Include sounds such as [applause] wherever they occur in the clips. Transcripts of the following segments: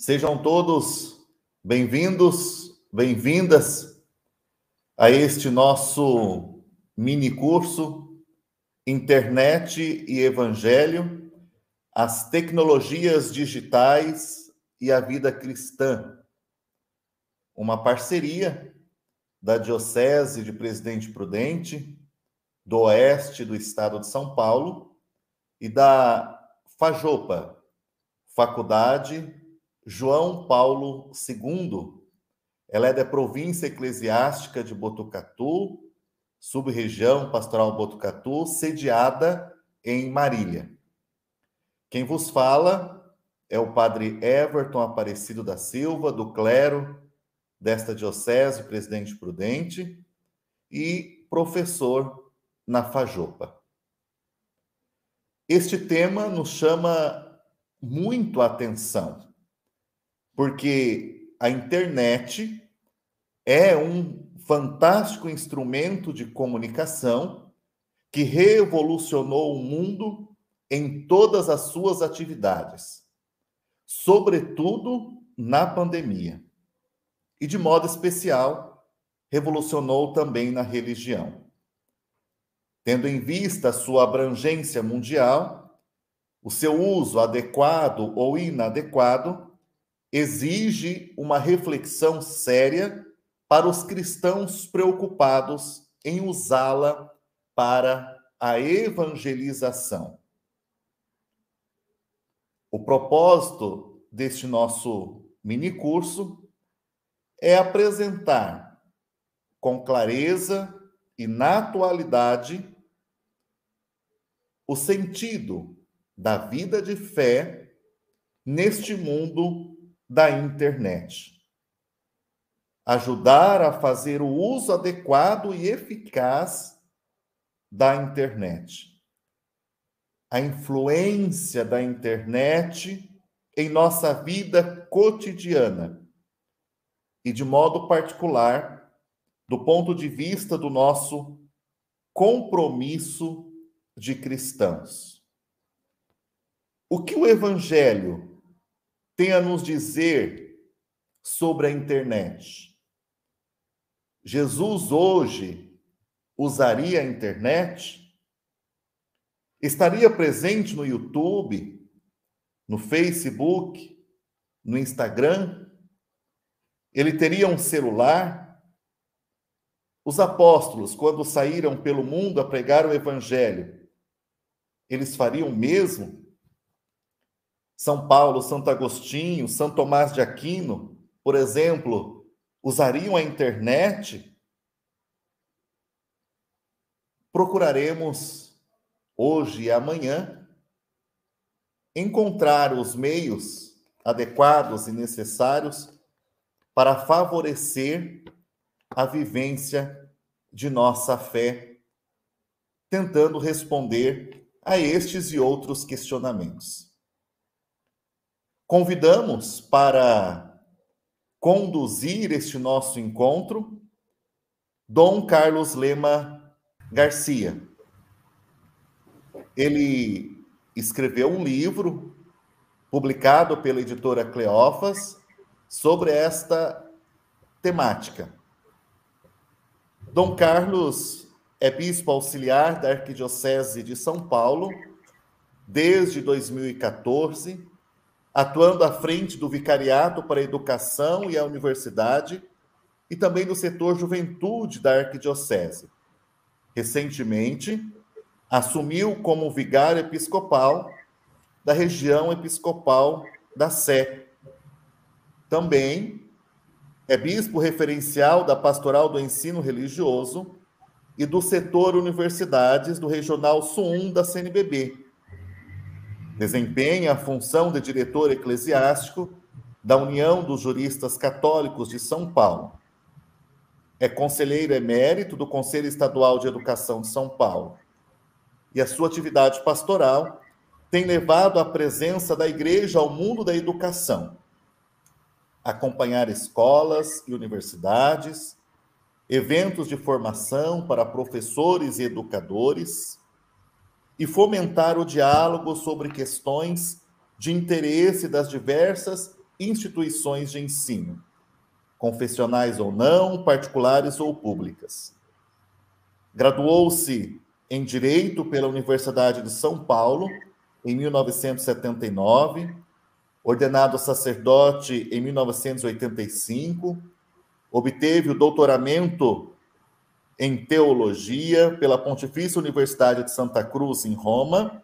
Sejam todos bem-vindos, bem-vindas a este nosso mini curso Internet e Evangelho, as tecnologias digitais e a vida cristã. Uma parceria da Diocese de Presidente Prudente, do Oeste do Estado de São Paulo e da Fajopa, Faculdade João Paulo II. Ela é da província eclesiástica de Botucatu, sub-região pastoral Botucatu, sediada em Marília. Quem vos fala é o padre Everton Aparecido da Silva, do clero desta diocese, presidente prudente, e professor na Fajopa. Este tema nos chama muito atenção, porque a internet é um fantástico instrumento de comunicação que revolucionou o mundo em todas as suas atividades, sobretudo na pandemia. E de modo especial, revolucionou também na religião. Tendo em vista a sua abrangência mundial, o seu uso adequado ou inadequado exige uma reflexão séria para os cristãos preocupados em usá-la para a evangelização. O propósito deste nosso mini curso é apresentar com clareza e na atualidade o sentido da vida de fé neste mundo da internet. Ajudar a fazer o uso adequado e eficaz da internet. A influência da internet em nossa vida cotidiana e, de modo particular, do ponto de vista do nosso compromisso de cristãos. O que o Evangelho tem a nos dizer sobre a internet? Jesus hoje usaria a internet? Estaria presente no YouTube, no Facebook, no Instagram? Ele teria um celular? Os apóstolos, quando saíram pelo mundo a pregar o evangelho, eles fariam o mesmo? São Paulo, Santo Agostinho, São Tomás de Aquino, por exemplo, usariam a internet? Procuraremos hoje e amanhã encontrar os meios adequados e necessários para favorecer a vivência de nossa fé, tentando responder a estes e outros questionamentos. Convidamos para conduzir este nosso encontro Dom Carlos Lema Garcia. Ele escreveu um livro publicado pela editora Cleófas sobre esta temática. Dom Carlos é bispo auxiliar da Arquidiocese de São Paulo desde 2014 atuando à frente do Vicariato para a Educação e a Universidade e também no setor Juventude da Arquidiocese. Recentemente, assumiu como vigário episcopal da região episcopal da Sé. Também é bispo referencial da Pastoral do Ensino Religioso e do setor universidades do Regional Sul da CNBB. Desempenha a função de diretor eclesiástico da União dos Juristas Católicos de São Paulo. É conselheiro emérito do Conselho Estadual de Educação de São Paulo. E a sua atividade pastoral tem levado a presença da igreja ao mundo da educação, acompanhar escolas e universidades, eventos de formação para professores e educadores e fomentar o diálogo sobre questões de interesse das diversas instituições de ensino, confessionais ou não, particulares ou públicas. Graduou-se em Direito pela Universidade de São Paulo em 1979, ordenado sacerdote em 1985, obteve o doutoramento em teologia pela Pontifícia Universidade de Santa Cruz, em Roma,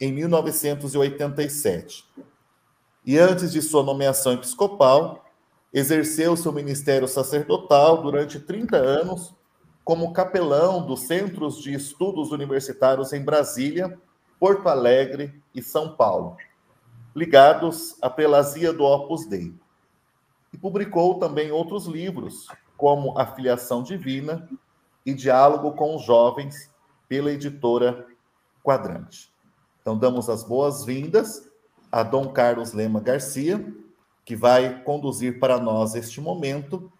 em 1987 e antes de sua nomeação episcopal, exerceu seu ministério sacerdotal durante 30 anos como capelão dos Centros de Estudos Universitários em Brasília, Porto Alegre e São Paulo, ligados à prelazia do Opus Dei. E publicou também outros livros, como A Filiação Divina e Diálogo com os Jovens, pela editora Quadrante. Então, damos as boas-vindas a Dom Carlos Lema Garcia, que vai conduzir para nós este momento,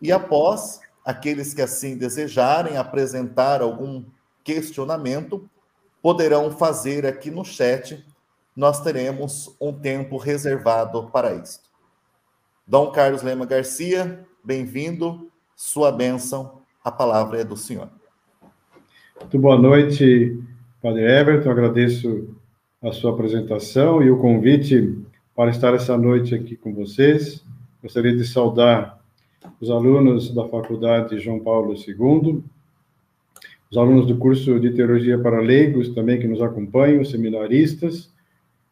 e após aqueles que assim desejarem apresentar algum questionamento, poderão fazer aqui no chat. Nós teremos um tempo reservado para isso. Dom Carlos Lema Garcia, bem-vindo. Sua bênção, a palavra é do senhor. Muito boa noite, Padre Everton. Agradeço a sua apresentação e o convite para estar essa noite aqui com vocês. Gostaria de saudar os alunos da Faculdade João Paulo II, os alunos do curso de Teologia para Leigos também que nos acompanham, seminaristas,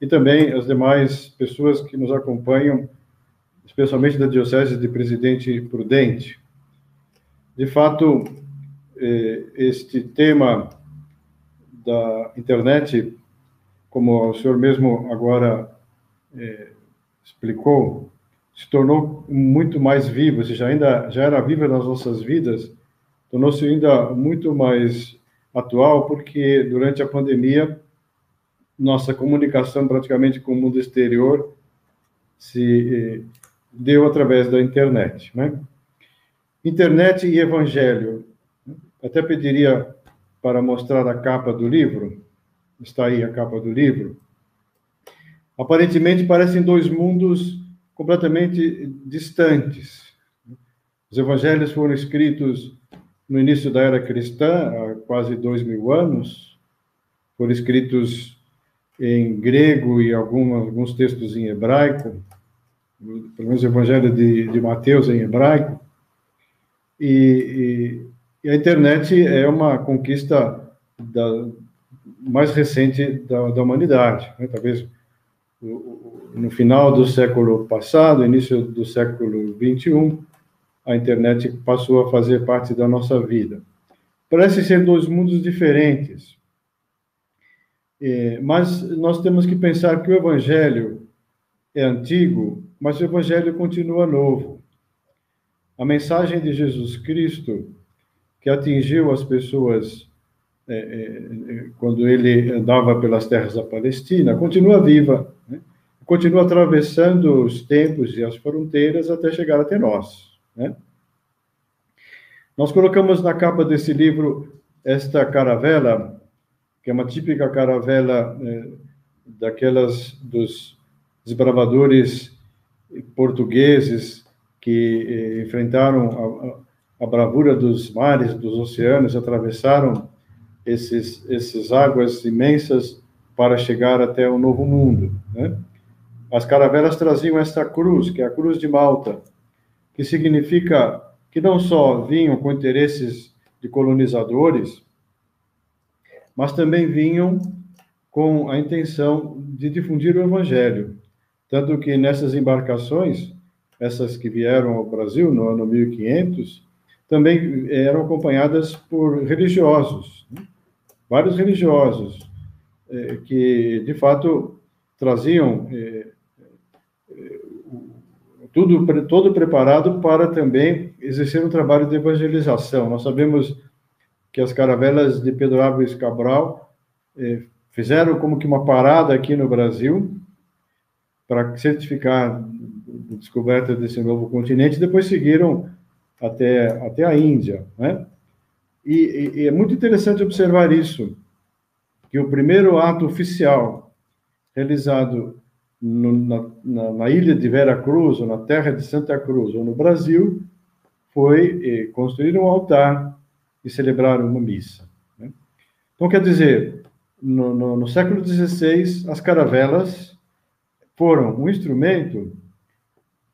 e também as demais pessoas que nos acompanham, especialmente da Diocese de Presidente Prudente. De fato, eh, este tema da internet como o senhor mesmo agora é, explicou, se tornou muito mais vivo, ou seja, ainda já era viva nas nossas vidas, tornou-se ainda muito mais atual, porque durante a pandemia, nossa comunicação praticamente com o mundo exterior se eh, deu através da internet, né? Internet e evangelho. Até pediria para mostrar a capa do livro. Está aí a capa do livro, aparentemente parecem dois mundos completamente distantes. Os evangelhos foram escritos no início da era cristã, há quase dois mil anos, foram escritos em grego e alguns, textos em hebraico, pelo menos o evangelho de, de Mateus em hebraico, e, e, a internet é uma conquista da, mais recente da, da humanidade. Né? Talvez no final do século passado, início do século 21, a internet passou a fazer parte da nossa vida. Parece ser dois mundos diferentes, é, mas nós temos que pensar que o Evangelho é antigo, mas o Evangelho continua novo. A mensagem de Jesus Cristo, que atingiu as pessoas é, é, quando ele andava pelas terras da Palestina, continua viva, né? continua atravessando os tempos e as fronteiras até chegar até nós. Né? Nós colocamos na capa desse livro esta caravela, que é uma típica caravela é, daquelas dos desbravadores portugueses que eh, enfrentaram a, a, bravura dos mares, dos oceanos, atravessaram esses, essas águas imensas para chegar até o Novo Mundo. Né? As caravelas traziam esta cruz, que é a cruz de Malta, que significa que não só vinham com interesses de colonizadores, mas também vinham com a intenção de difundir o Evangelho. Tanto que nessas embarcações, essas que vieram ao Brasil no ano 1500, também eram acompanhadas por religiosos, né? vários religiosos, eh, que de fato traziam eh, eh, tudo todo preparado para também exercer um trabalho de evangelização. Nós sabemos que as caravelas de Pedro Álvares Cabral fizeram como que uma parada aqui no Brasil para certificar descoberta desse novo continente, depois seguiram até, até a Índia, né? E, e, e é muito interessante observar isso, que o primeiro ato oficial realizado no, na, na, na, ilha de Vera Cruz, ou na terra de Santa Cruz, ou no Brasil, foi eh, construir um altar e celebrar uma missa. Né? Então, quer dizer, no, no, no século XVI, as caravelas foram um instrumento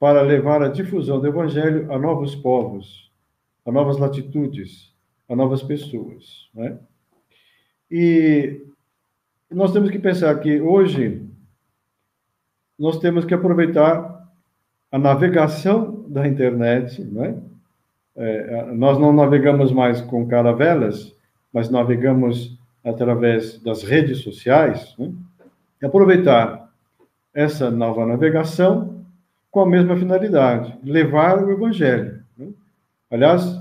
para levar a difusão do evangelho a novos povos, a novas latitudes, a novas pessoas. Né? E nós temos que pensar que hoje nós temos que aproveitar a navegação da internet, né? É, nós não navegamos mais com caravelas, mas navegamos através das redes sociais, né? aproveitar essa nova navegação com a mesma finalidade, levar o evangelho. Né? Aliás,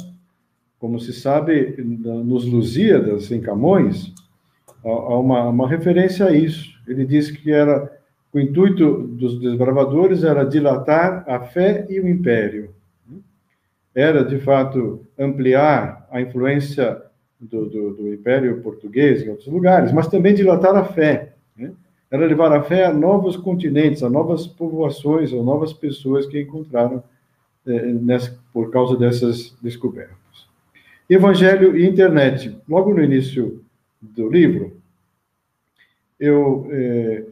como se sabe, nos Lusíadas, em Camões, há uma, uma referência a isso. Ele diz que era o intuito dos desbravadores era dilatar a fé e o império. Era, de fato, ampliar a influência do, do, do império português em outros lugares, mas também dilatar a fé. Era levar a fé a novos continentes, a novas povoações, a novas pessoas que encontraram é, nessa, por causa dessas descobertas. Evangelho e internet. Logo no início do livro, eu é,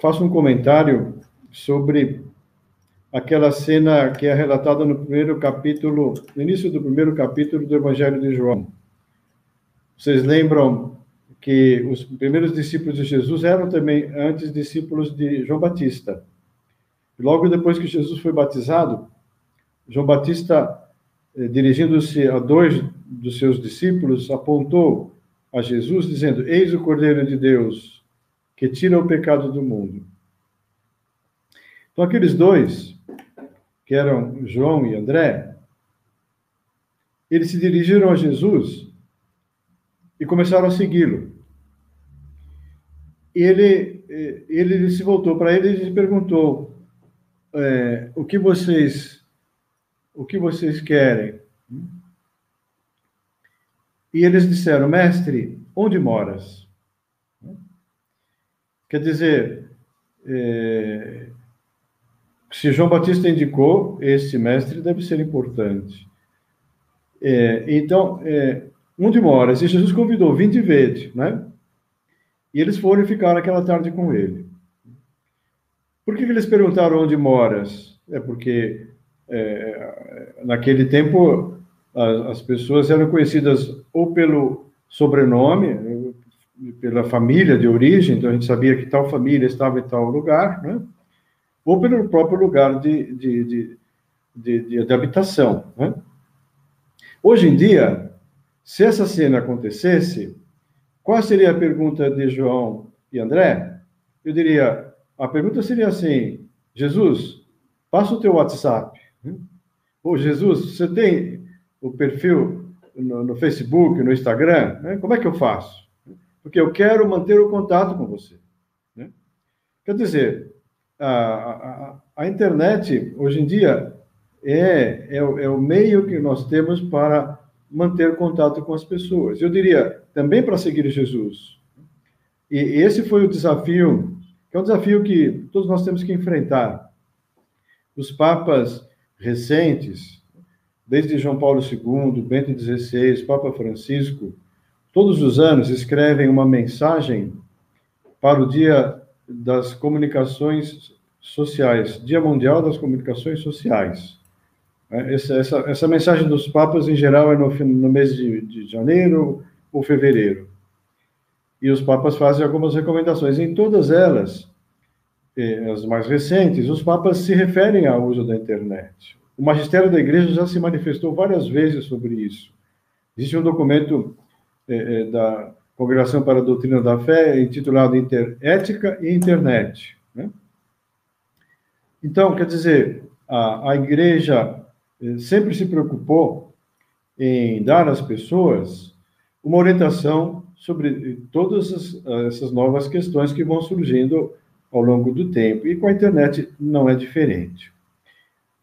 faço um comentário sobre aquela cena que é relatada no primeiro capítulo, no início do primeiro capítulo do Evangelho de João. Vocês lembram que os primeiros discípulos de Jesus eram também antes discípulos de João Batista. Logo depois que Jesus foi batizado, João Batista, eh, dirigindo-se a dois dos seus discípulos, apontou a Jesus, dizendo: Eis o Cordeiro de Deus, que tira o pecado do mundo. Então, aqueles dois, que eram João e André, eles se dirigiram a Jesus e começaram a segui-lo ele, ele se voltou para ele e perguntou: é, o que vocês o que vocês querem? E eles disseram: Mestre, onde moras? Quer dizer, é, se João Batista indicou, esse mestre deve ser importante. É, então, onde moras? E Jesus convidou, vinde e vede, né? E eles foram e ficaram aquela tarde com ele. Por que, que eles perguntaram onde moras? É porque é, naquele tempo as, as, pessoas eram conhecidas ou pelo sobrenome, pela família de origem, então a gente sabia que tal família estava em tal lugar, né? ou pelo próprio lugar de, de, de, de, de habitação. Né? Hoje em dia, se essa cena acontecesse, qual seria a pergunta de João e André? Eu diria, a pergunta seria assim: Jesus, passa o teu WhatsApp. Ou Jesus, você tem o perfil no, no Facebook, no Instagram? Né? Como é que eu faço? Porque eu quero manter o contato com você. Né? Quer dizer, a, a, a, internet, hoje em dia, é, é, é o meio que nós temos para manter contato com as pessoas. Eu diria, também para seguir Jesus. E esse foi o desafio, que é um desafio que todos nós temos que enfrentar. Os papas recentes, desde João Paulo II, Bento XVI, Papa Francisco, todos os anos escrevem uma mensagem para o Dia das Comunicações Sociais, Dia Mundial das Comunicações Sociais. É, essa, essa, essa mensagem dos papas, em geral, é no, no mês de, de janeiro ou fevereiro. e os papas fazem algumas recomendações. Em todas elas, eh, as mais recentes, os papas se referem ao uso da internet. O magistério da igreja já se manifestou várias vezes sobre isso. Existe um documento eh da Congregação para a Doutrina da Fé intitulado Inter Ética e Internet. Né? Então, quer dizer, a, a igreja sempre se preocupou em dar às pessoas uma orientação sobre todas essas novas questões que vão surgindo ao longo do tempo. E com a internet não é diferente.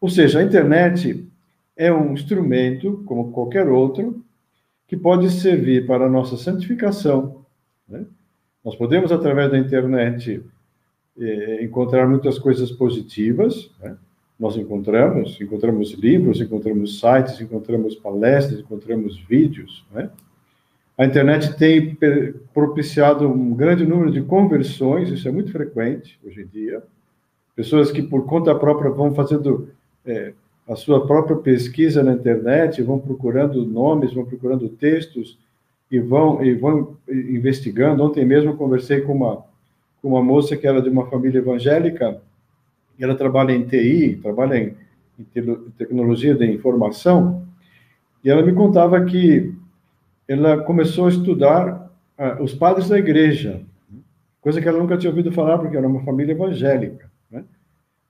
Ou seja, a internet é um instrumento, como qualquer outro, que pode servir para a nossa santificação. Né? Nós podemos, através da internet, eh, encontrar muitas coisas positivas. Né? Nós encontramos, encontramos livros, encontramos sites, encontramos palestras, encontramos vídeos. Né? A internet tem propiciado um grande número de conversões, isso é muito frequente hoje em dia. Pessoas que, por conta própria, vão fazendo é, a sua própria pesquisa na internet, vão procurando nomes, vão procurando textos e vão, e vão investigando. Ontem mesmo conversei com uma, com uma moça que era de uma família evangélica, ela trabalha em TI, trabalha em, tecnologia de informação, e ela me contava que ela começou a estudar uh, os padres da igreja, coisa que ela nunca tinha ouvido falar, porque era uma família evangélica. Né?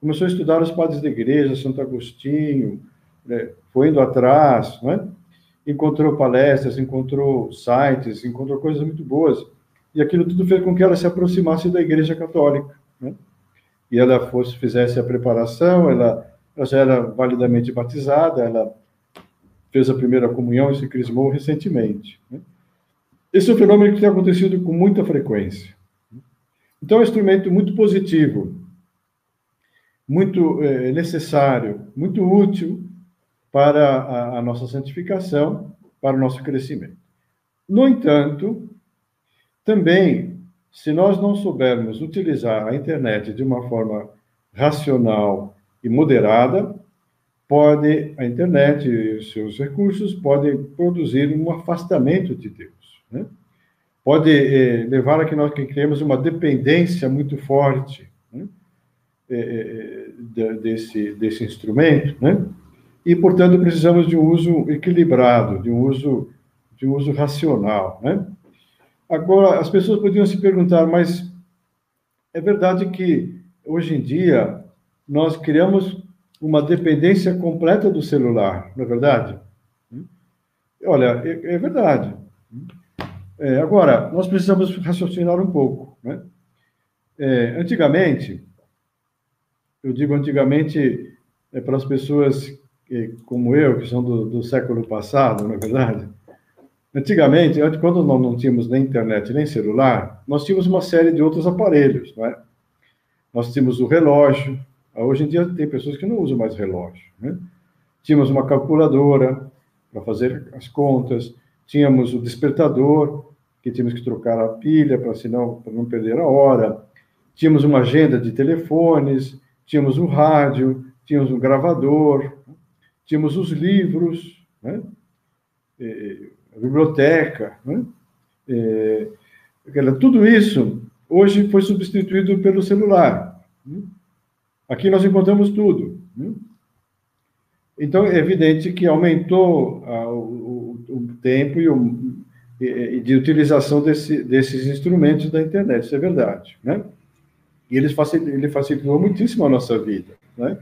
Começou a estudar os padres da igreja, Santo Agostinho, né? foi indo atrás, né? encontrou palestras, encontrou sites, encontrou coisas muito boas. E aquilo tudo fez com que ela se aproximasse da igreja católica. Né? E ela fosse, fizesse a preparação, ela, ela já era validamente batizada, ela fez a primeira comunhão e se crismou recentemente. Né? Esse é um fenômeno que tem acontecido com muita frequência. Então, é um instrumento muito positivo, muito é, necessário, muito útil para a, a nossa santificação, para o nosso crescimento. No entanto, também, se nós não soubermos utilizar a internet de uma forma racional e moderada, pode, a internet e os seus recursos podem produzir um afastamento de Deus. Né? Pode eh, levar a que nós criemos uma dependência muito forte né? eh, eh desse, desse instrumento, né? e, portanto, precisamos de um uso equilibrado, de um uso, de um uso racional. Né? Agora, as pessoas podiam se perguntar, mas é verdade que, hoje em dia, nós criamos uma dependência completa do celular, não é verdade? Olha, é, é verdade. É, agora, nós precisamos raciocinar um pouco. Né? É, antigamente, eu digo antigamente é, para as pessoas que, como eu, que são do, do século passado, não é verdade? Antigamente, quando nós não tínhamos nem internet nem celular, nós tínhamos uma série de outros aparelhos, não é? Nós tínhamos o relógio, Hoje em dia tem pessoas que não usam mais relógio. Né? Tínhamos uma calculadora para fazer as contas, tínhamos o despertador, que tínhamos que trocar a pilha para para não perder a hora, tínhamos uma agenda de telefones, tínhamos o rádio, tínhamos o gravador, tínhamos os livros, né? A biblioteca, né? tudo isso hoje foi substituído pelo celular. Né? Aqui nós encontramos tudo. Né? Então, é evidente que aumentou ah, o, o, tempo e, o, e, de utilização desse, desses instrumentos da internet, isso é verdade. Né? E ele facilitou, ele facilitou muitíssimo a nossa vida. Né?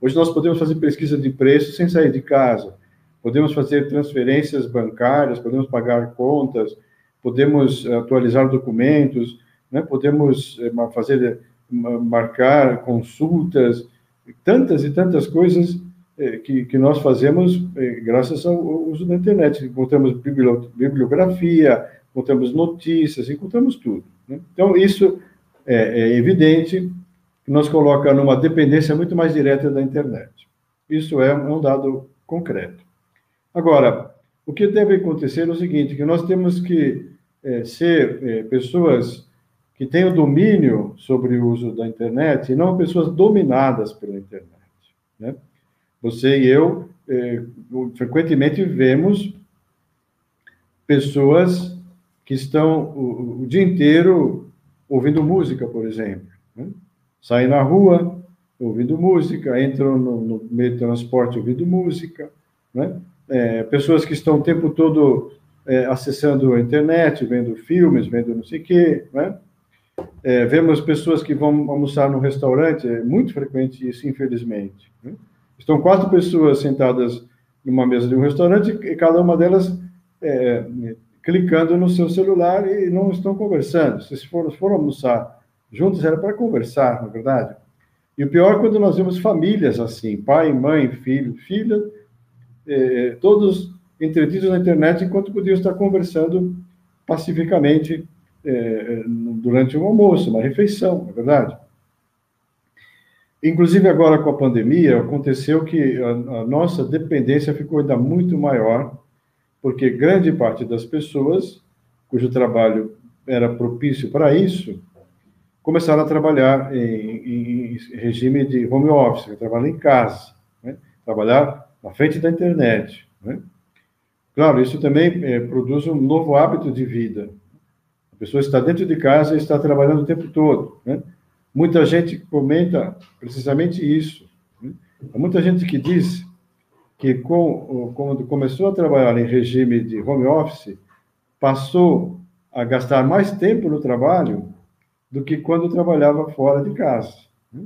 Hoje nós podemos fazer pesquisa de preço sem sair de casa, podemos fazer transferências bancárias, podemos pagar contas, podemos atualizar documentos, né? podemos eh, fazer marcar consultas, tantas e tantas coisas eh, que, que nós fazemos eh, graças ao uso da internet. Encontramos bibliografia, encontramos notícias, encontramos tudo. Né? Então, isso é, é evidente que nos coloca numa dependência muito mais direta da internet. Isso é um dado concreto. Agora, o que deve acontecer é o seguinte, que nós temos que é, ser é, pessoas que o domínio sobre o uso da internet e não pessoas dominadas pela internet. Né? Você e eu eh, frequentemente vemos pessoas que estão o, o dia inteiro ouvindo música, por exemplo. Né? Saem na rua ouvindo música, entram no, no meio de transporte ouvindo música. Né? É, pessoas que estão o tempo todo é, acessando a internet, vendo filmes, vendo não sei o quê. Né? É, vemos pessoas que vão almoçar no restaurante, é muito frequente isso, infelizmente. Né? Estão quatro pessoas sentadas numa mesa de um restaurante e cada uma delas é, clicando no seu celular e não estão conversando. Se foram, foram almoçar juntos, era para conversar, na é verdade. E o pior é quando nós vemos famílias assim, pai, mãe, filho, filha, é, todos entretidos na internet enquanto podiam estar conversando pacificamente é, durante um almoço, uma refeição, na é verdade. Inclusive, agora com a pandemia, aconteceu que a, a nossa dependência ficou ainda muito maior porque grande parte das pessoas cujo trabalho era propício para isso começaram a trabalhar em, em regime de home office, trabalhar em casa, né? trabalhar na frente da internet. Né? Claro, isso também é, produz um novo hábito de vida. A pessoa está dentro de casa e está trabalhando o tempo todo. Né? Muita gente comenta precisamente isso. Né? Há muita gente que diz que com, quando começou a trabalhar em regime de home office, passou a gastar mais tempo no trabalho do que quando trabalhava fora de casa. Né?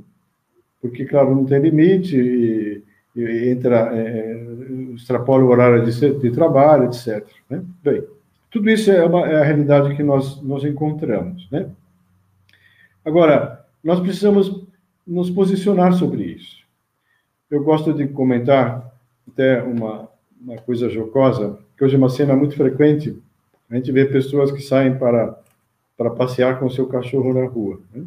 Porque, claro, não tem limite, e entra, é, é, extrapola o horário de, de trabalho, etc. Né? Bem, tudo isso é, uma, é, a realidade que nós, nós encontramos. Né? Agora, nós precisamos nos posicionar sobre isso. Eu gosto de comentar até uma, uma coisa jocosa, que hoje é uma cena muito frequente, a gente vê pessoas que saem para, para passear com o seu cachorro na rua. Né?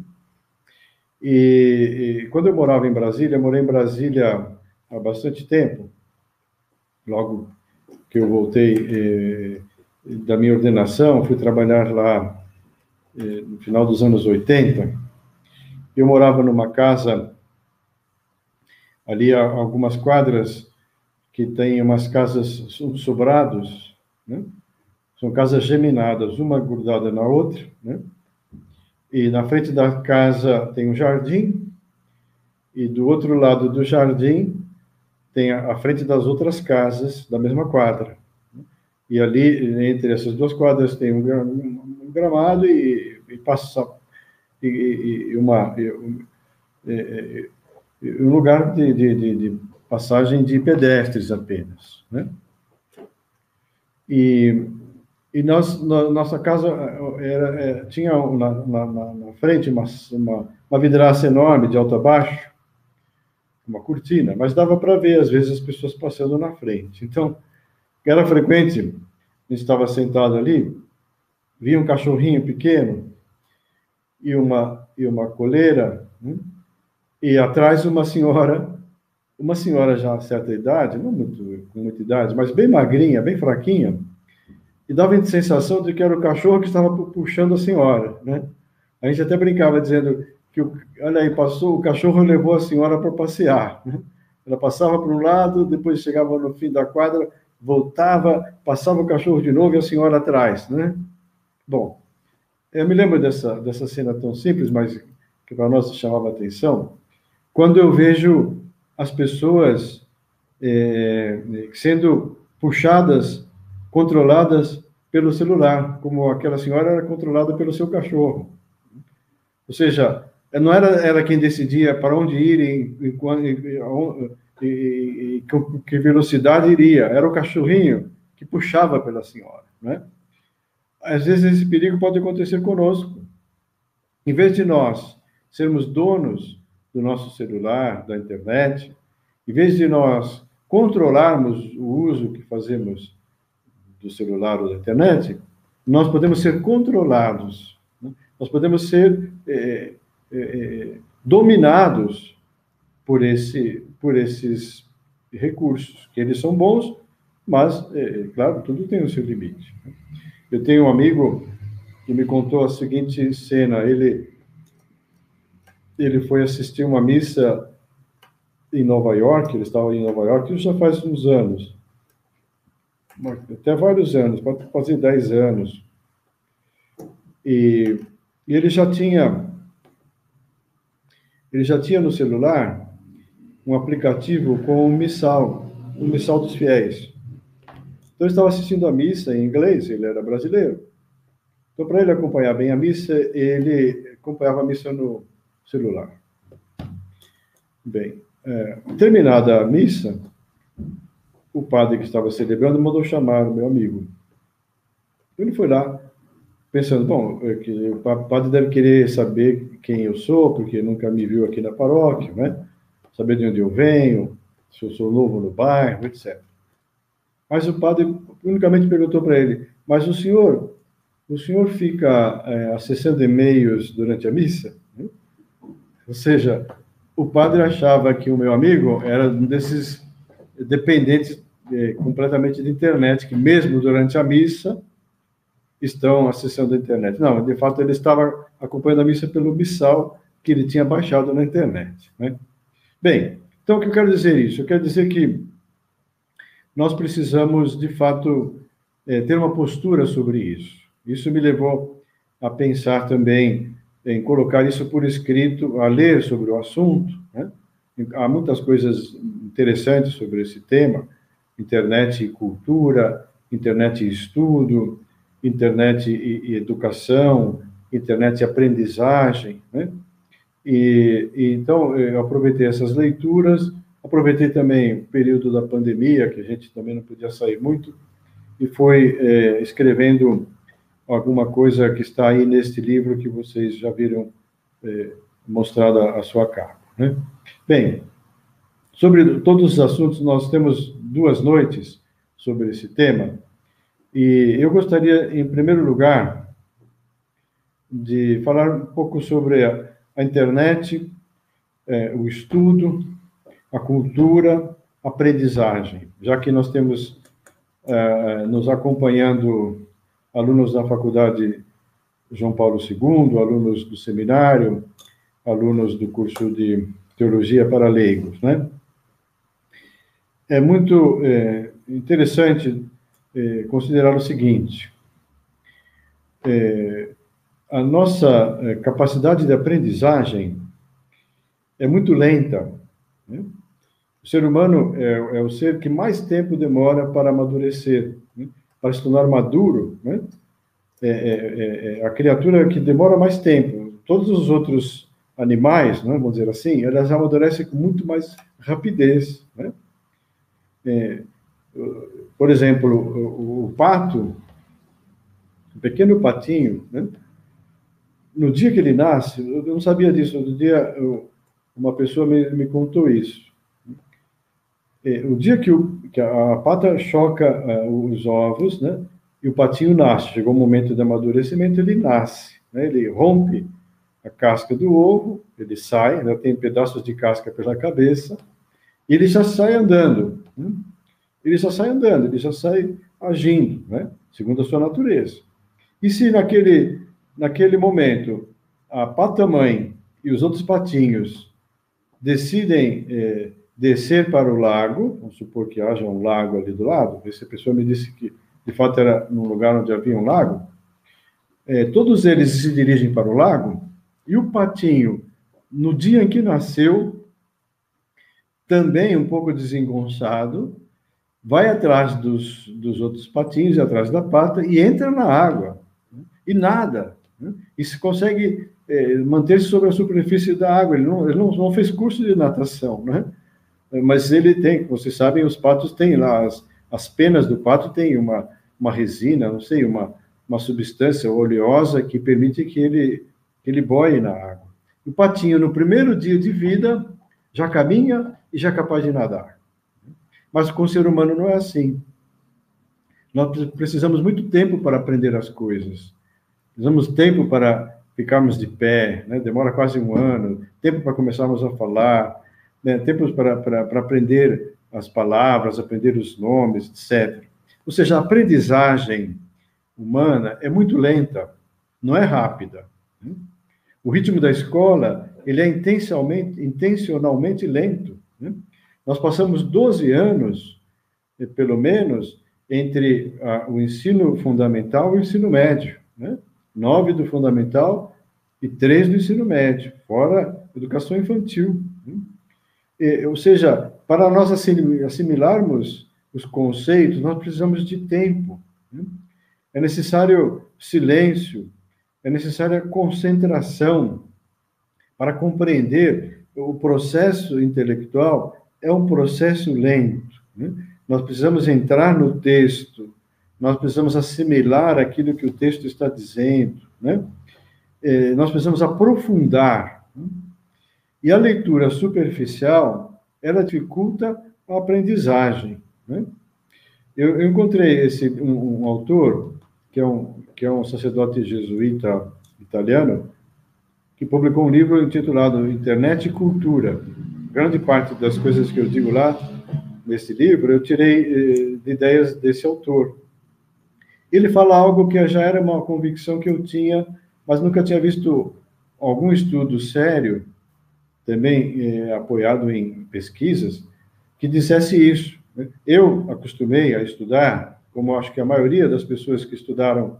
E, e, quando eu morava em Brasília, morei em Brasília há bastante tempo, logo que eu voltei eh, da minha ordenação, fui trabalhar lá eh, no final dos anos 80. Eu morava numa casa ali a algumas quadras que tem umas casas sobrados, né? São casas geminadas, uma grudada na outra, né? E na frente da casa tem um jardim, e do outro lado do jardim tem a, a frente das outras casas da mesma quadra. E ali, entre essas duas quadras, tem um, um gramado e, e passa e, e uma e, um lugar de, de, de, passagem de pedestres apenas, né? E, e nós, na, nossa casa era, é, tinha na, na, na, frente uma, uma, uma vidraça enorme de alto a baixo, uma cortina, mas dava para ver, às vezes, as pessoas passando na frente. Então, era frequente, estava sentado ali, via um cachorrinho pequeno e uma, e uma coleira, né? e atrás uma senhora uma senhora já a certa idade, não muito, com muita idade, mas bem magrinha, bem fraquinha, e dava a sensação de que era o cachorro que estava puxando a senhora, né? A gente até brincava dizendo que, o, olha aí, passou, o cachorro levou a senhora para passear, né? Ela passava para um lado, depois chegava no fim da quadra, voltava, passava o cachorro de novo e a senhora atrás, né? Bom, eu me lembro dessa, dessa cena tão simples, mas que para nós chamava atenção, quando eu vejo as pessoas é, sendo puxadas, controladas pelo celular, como aquela senhora era controlada pelo seu cachorro. Ou seja, não era ela quem decidia para onde ir e, e, e, e que velocidade iria, era o cachorrinho que puxava pela senhora, né? Às vezes esse perigo pode acontecer conosco. Em vez de nós sermos donos do nosso celular, da internet, em vez de nós controlarmos o uso que fazemos do celular ou da internet, nós podemos ser controlados, né? nós podemos ser é, é, dominados por, esse, por esses recursos, que eles são bons, mas, é, claro, tudo tem o seu limite. Né? Eu tenho um amigo que me contou a seguinte cena, ele ele foi assistir uma missa em Nova York, ele estava em Nova York, isso já faz uns anos, até vários anos, pode fazer 10 anos. E, e ele já tinha ele já tinha no celular um aplicativo com o missal, o missal dos fiéis. Então, ele estava assistindo a missa em inglês, ele era brasileiro. Então, para ele acompanhar bem a missa, ele acompanhava a missa no celular. Bem, é, terminada a missa, o padre que estava celebrando mandou chamar o meu amigo. Ele foi lá, pensando, bom, é o padre deve querer saber quem eu sou, porque nunca me viu aqui na paróquia, né? Saber de onde eu venho, se eu sou novo no bairro, etc. Mas o padre unicamente perguntou para ele, mas o senhor, o senhor fica é, acessando e-mails durante a missa? Ou seja, o padre achava que o meu amigo era um desses dependentes é, completamente de internet, que mesmo durante a missa estão acessando a internet. Não, de fato, ele estava acompanhando a missa pelo missal que ele tinha baixado na internet. Né? Bem, então o que eu quero dizer isso? Eu quero dizer que nós precisamos, de fato, é, ter uma postura sobre isso. Isso me levou a pensar também em colocar isso por escrito, a ler sobre o assunto. Né? Há muitas coisas interessantes sobre esse tema: internet e cultura, internet e estudo, internet e, e educação, internet e aprendizagem, né? E, e, então eu aproveitei essas leituras, aproveitei também o período da pandemia, que a gente também não podia sair muito, e foi é, escrevendo alguma coisa que está aí neste livro que vocês já viram é, mostrado a, a sua capa. Né? Bem, sobre todos os assuntos, nós temos duas noites sobre esse tema. E eu gostaria, em primeiro lugar, de falar um pouco sobre a, a internet, é, o estudo, a cultura, a aprendizagem, já que nós temos é, nos acompanhando alunos da Faculdade João Paulo II, alunos do seminário, alunos do curso de Teologia para Leigos, né? É muito é, interessante é, considerar o seguinte: é, a nossa é, capacidade de aprendizagem é muito lenta. Né? O ser humano é, é, o ser que mais tempo demora para amadurecer, né? para se tornar maduro. Né? É, é, é, a criatura que demora mais tempo. Todos os outros animais, né, vamos dizer assim, elas amadurecem com muito mais rapidez. Né? por exemplo, o, pato, o pequeno patinho, né? no dia que ele nasce, eu não sabia disso, no dia eu, uma pessoa me, me contou isso. É, o dia que, o, que a pata choca uh, os ovos, né, e o patinho nasce, chegou o momento de amadurecimento, ele nasce, né, ele rompe a casca do ovo, ele sai, ainda tem pedaços de casca pela cabeça, e ele já sai andando. Né? Ele já sai andando, ele já sai agindo, né? segundo a sua natureza. E se naquele, naquele momento a pata-mãe e os outros patinhos decidem é, descer para o lago, vamos supor que haja um lago ali do lado, essa pessoa me disse que de fato era num lugar onde havia um lago, é, todos eles se dirigem para o lago, e o patinho, no dia em que nasceu, também um pouco desengonçado, vai atrás dos, dos outros patinhos, atrás da pata, e entra na água. Né? E nada. Né? E se consegue é, manter-se sobre a superfície da água. Ele não, ele não, não fez curso de natação, né? Mas ele tem, vocês sabem, os patos têm lá, as, as penas do pato têm uma, uma resina, não sei, uma, uma substância oleosa que permite que ele, que ele boie na água. O patinho, no primeiro dia de vida, já caminha e já é capaz de nadar. Mas com o ser humano não é assim. Nós precisamos muito tempo para aprender as coisas. Precisamos tempo para ficarmos de pé, né? demora quase um ano, tempo para começarmos a falar, né? tempo para, para, para aprender as palavras, aprender os nomes, etc. Ou seja, a aprendizagem humana é muito lenta, não é rápida. Né? O ritmo da escola ele é intencionalmente, intencionalmente lento. Né? Nós passamos 12 anos, eh, pelo menos, entre a, o ensino fundamental e o ensino médio. Né? nove do fundamental e três do ensino médio, fora educação infantil. E, ou seja, para nós assimilarmos os conceitos, nós precisamos de tempo. É necessário silêncio, é necessária concentração para compreender o processo intelectual é um processo lento. Né? Nós precisamos entrar no texto, nós precisamos assimilar aquilo que o texto está dizendo, né? É, nós precisamos aprofundar. Né? E a leitura superficial, ela dificulta a aprendizagem. Né? Eu, eu, encontrei esse um, um, autor que é um que é um sacerdote jesuíta italiano que publicou um livro intitulado Internet e Cultura. Grande parte das coisas que eu digo lá nesse livro eu tirei eh, de ideias desse autor. Ele fala algo que já era uma convicção que eu tinha, mas nunca tinha visto algum estudo sério, também eh, apoiado em pesquisas, que dissesse isso. Eu acostumei a estudar, como acho que a maioria das pessoas que estudaram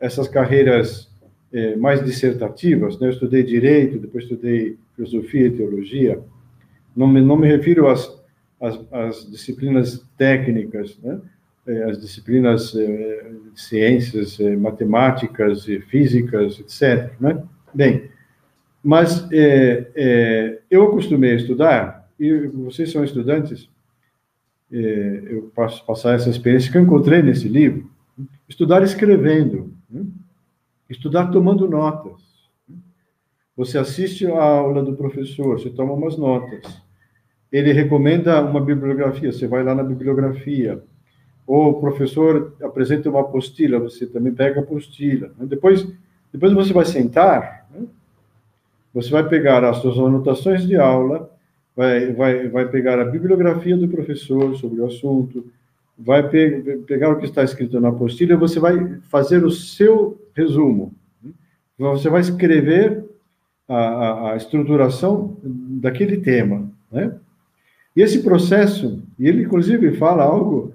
essas carreiras eh, mais dissertativas, né? eu estudei direito, depois estudei filosofia e teologia, não me, não me refiro às, às, às disciplinas técnicas, né? Eh, as disciplinas eh, ciências, eh, matemáticas, físicas, etc. Né? Bem, mas eu acostumei a estudar, e vocês são estudantes, é, eu posso passar essa experiência que eu encontrei nesse livro, estudar escrevendo, né? estudar tomando notas. Você assiste a aula do professor, você toma umas notas. Ele recomenda uma bibliografia, você vai lá na bibliografia. Ou o professor apresenta uma apostila, você também pega a apostila. Né? Depois, depois você vai sentar, né? você vai pegar as suas anotações de aula, vai, vai, vai pegar a bibliografia do professor sobre o assunto, vai pe pegar o que está escrito na apostila e você vai fazer o seu resumo. Você vai escrever a, a, estruturação daquele tema, né? E esse processo, e ele inclusive fala algo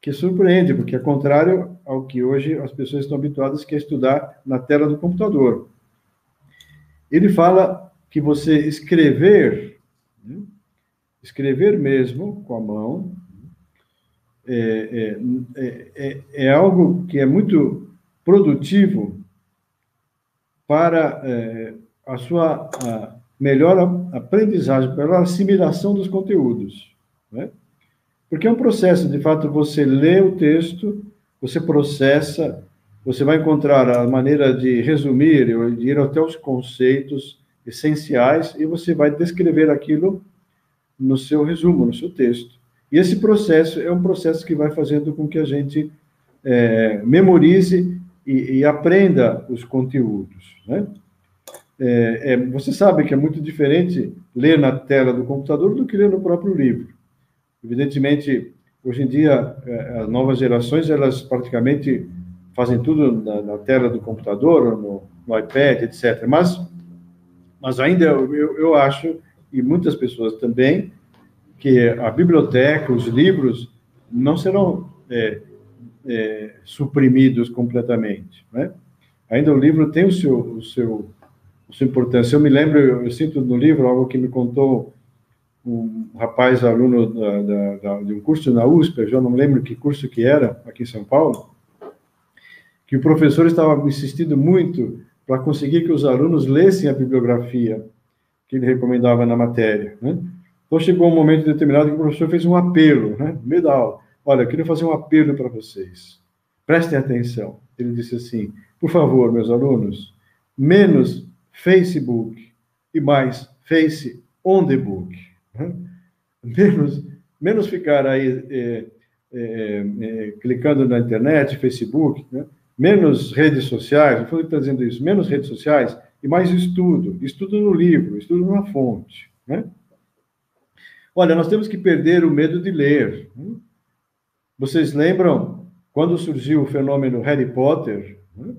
que surpreende, porque é contrário ao que hoje as pessoas estão habituadas que é estudar na tela do computador. Ele fala que você escrever Escrever mesmo com a mão é, é, é, é algo que é muito produtivo para é, a sua a melhor aprendizagem, pela assimilação dos conteúdos. Né? Porque é um processo, de fato, você lê o texto, você processa, você vai encontrar a maneira de resumir, de ir até os conceitos essenciais, e você vai descrever aquilo no seu resumo, no seu texto. E esse processo é um processo que vai fazendo com que a gente é, memorize e, e, aprenda os conteúdos. Né? É, é, você sabe que é muito diferente ler na tela do computador do que ler no próprio livro. Evidentemente, hoje em dia, é, as novas gerações, elas praticamente fazem tudo na, na tela do computador, no, no, iPad, etc. Mas, mas ainda eu, eu acho e muitas pessoas também, que a biblioteca, os livros, não serão é, é, suprimidos completamente. Né? Ainda o livro tem o seu, o seu, sua importância. Eu me lembro, eu, eu sinto no livro algo que me contou um rapaz aluno da, da, da, de um curso na USP, eu já não lembro que curso que era, aqui em São Paulo, que o professor estava insistindo muito para conseguir que os alunos lessem a bibliografia que ele recomendava na matéria. Né? Então chegou um momento determinado que o professor fez um apelo, né? no meio da aula. Olha, eu queria fazer um apelo para vocês. Prestem atenção. Ele disse assim: por favor, meus alunos, menos Facebook e mais Face on the book. Né? Menos, menos ficar aí é, é, é, clicando na internet, Facebook, né? menos redes sociais. Eu falei está dizendo isso, menos redes sociais e mais estudo, estudo no livro, estudo na fonte, né? Olha, nós temos que perder o medo de ler. Né? Vocês lembram quando surgiu o fenômeno Harry Potter? Né?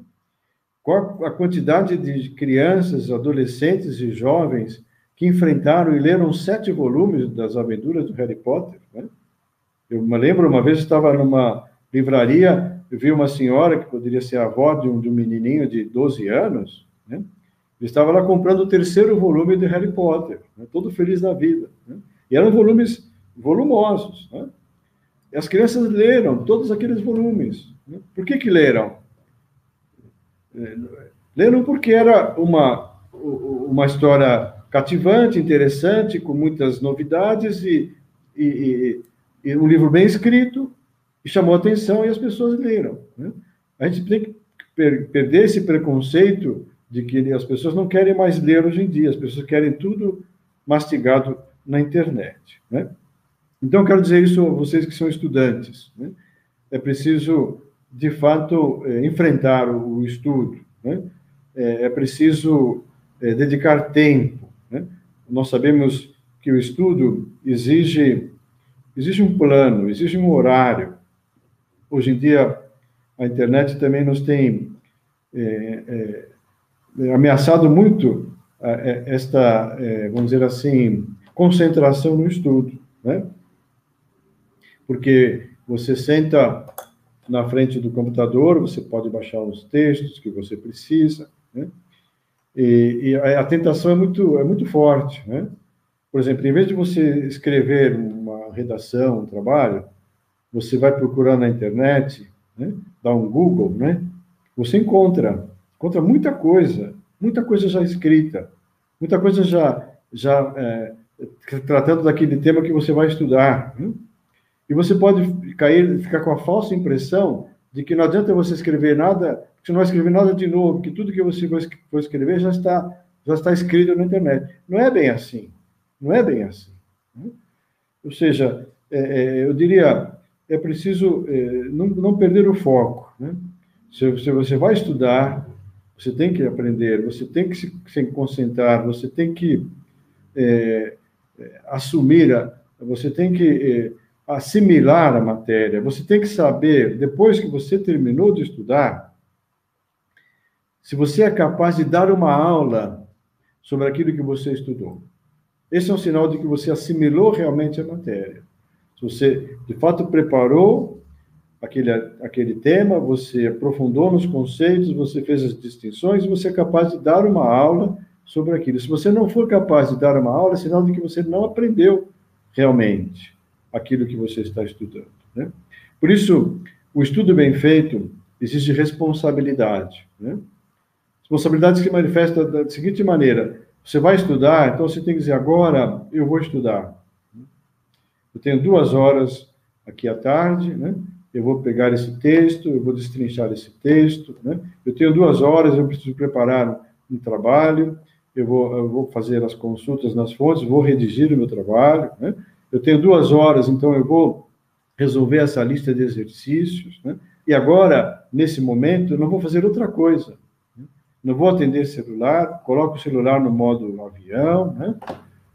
Qual a quantidade de crianças, adolescentes e jovens que enfrentaram e leram sete volumes das aventuras do Harry Potter? Né? Eu me lembro uma vez estava numa livraria, eu vi uma senhora que poderia ser avó de um, de um menininho de 12 anos, né? estava lá comprando o terceiro volume de Harry Potter, né? todo feliz da vida. Né? E eram volumes volumosos. Né? E as crianças leram todos aqueles volumes. Né? Por que que leram? É, leram porque era uma, uma história cativante, interessante, com muitas novidades e, e, e, e um livro bem escrito, e chamou atenção e as pessoas leram. Né? A gente tem que per perder esse preconceito de que as pessoas não querem mais ler hoje em dia, as pessoas querem tudo mastigado na internet. Né? Então, quero dizer isso a vocês que são estudantes. Né? É preciso, de fato, é, enfrentar o estudo. Né? É, é preciso é, dedicar tempo. Né? Nós sabemos que o estudo exige, exige um plano, exige um horário. Hoje em dia, a internet também nos tem é, é, ameaçado muito esta, vamos dizer assim, concentração no estudo, né? Porque você senta na frente do computador, você pode baixar os textos que você precisa, né? E, e a, tentação é muito, é muito forte, né? Por exemplo, em vez de você escrever uma redação, um trabalho, você vai procurar na internet, né? dá um Google, né? Você encontra, encontra muita coisa, muita coisa já escrita, muita coisa já, já é, tratando daquele tema que você vai estudar. Né? E você pode cair, ficar com a falsa impressão de que não adianta você escrever nada, você não escrever nada de novo, que tudo que você for escrever já está, já está escrito na internet. Não é bem assim. Não é bem assim. Né? Ou seja, é, é, eu diria, é preciso é, não, não, perder o foco. Né? Se, se, você vai estudar, você tem que aprender, você tem que se, se concentrar, você tem que é, é, assumir, a, você tem que é, assimilar a matéria, você tem que saber, depois que você terminou de estudar, se você é capaz de dar uma aula sobre aquilo que você estudou. Esse é um sinal de que você assimilou realmente a matéria. Se você, de fato, preparou aquele, aquele tema, você aprofundou nos conceitos, você fez as distinções, você é capaz de dar uma aula sobre aquilo. Se você não for capaz de dar uma aula, é sinal de que você não aprendeu realmente aquilo que você está estudando. Né? Por isso, o estudo bem feito exige responsabilidade. Né? Responsabilidade se manifesta da seguinte maneira: você vai estudar, então você tem que dizer agora eu vou estudar. Eu tenho duas horas aqui à tarde, né? Eu vou pegar esse texto, eu vou destrinchar esse texto, né? Eu tenho duas horas, eu preciso preparar um trabalho, eu vou, eu vou fazer as consultas nas fontes, vou redigir o meu trabalho, né? Eu tenho duas horas, então eu vou resolver essa lista de exercícios, né? E agora, nesse momento, eu não vou fazer outra coisa. Né? Não vou atender celular, coloco o celular no modo avião, né?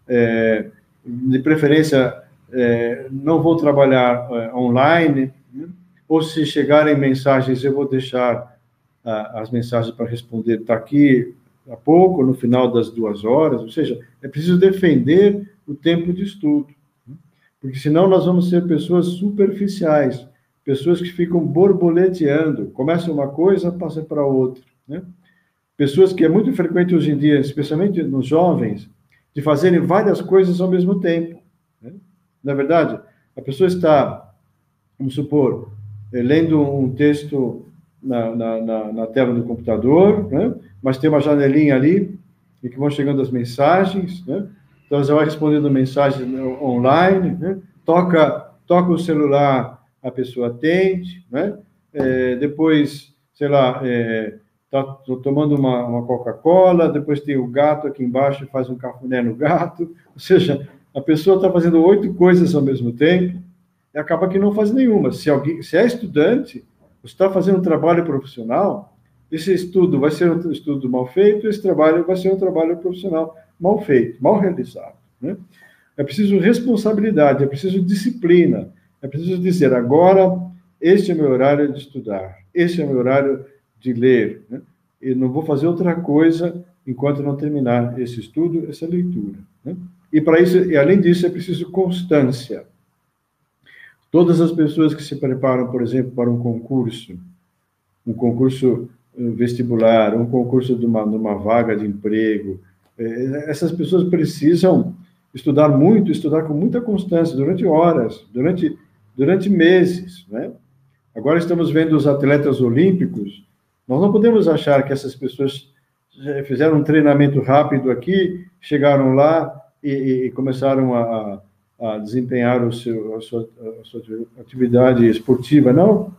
É, de preferência, é, não vou trabalhar é, online, né? ou se chegarem mensagens, eu vou deixar as mensagens para responder, está aqui a pouco, no final das duas horas, ou seja, é preciso defender o tempo de estudo. Porque senão nós vamos ser pessoas superficiais, pessoas que ficam borboleteando, começa uma coisa, passa para outra, né? Pessoas que é muito frequente hoje em dia, especialmente nos jovens, de fazerem várias coisas ao mesmo tempo. Né? Na verdade, a pessoa está, vamos supor, eh, lendo um texto na, na, na, na tela do computador, né? mas tem uma janelinha ali e que vão chegando as mensagens, né? Então, você vai respondendo mensagens online, né? toca, toca o celular, a pessoa atende, né? É, depois, sei lá, é, tomando uma, uma Coca-Cola, depois tem o gato aqui embaixo faz um cafuné no gato. [laughs] Ou seja, a pessoa está fazendo oito coisas ao mesmo tempo e acaba que não faz nenhuma. Se, alguém, se é estudante, você está fazendo um trabalho profissional, esse estudo vai ser um estudo mal feito, esse trabalho vai ser um trabalho profissional mal feito, mal realizado. Né? É preciso responsabilidade, é preciso disciplina, é preciso dizer: agora, este é meu horário de estudar, este é meu horário de ler. Né? E não vou fazer outra coisa enquanto não terminar esse estudo, essa leitura. Né? E para isso, e além disso, é preciso constância. Todas as pessoas que se preparam, por exemplo, para um concurso, um concurso eh, vestibular, um concurso de uma, de uma vaga de emprego, essas pessoas precisam estudar muito, estudar com muita constância, durante horas, durante, durante meses, né? Agora estamos vendo os atletas olímpicos, nós não podemos achar que essas pessoas fizeram um treinamento rápido aqui, chegaram lá e, e começaram a, a desempenhar o seu, a, sua, a sua atividade esportiva. Não.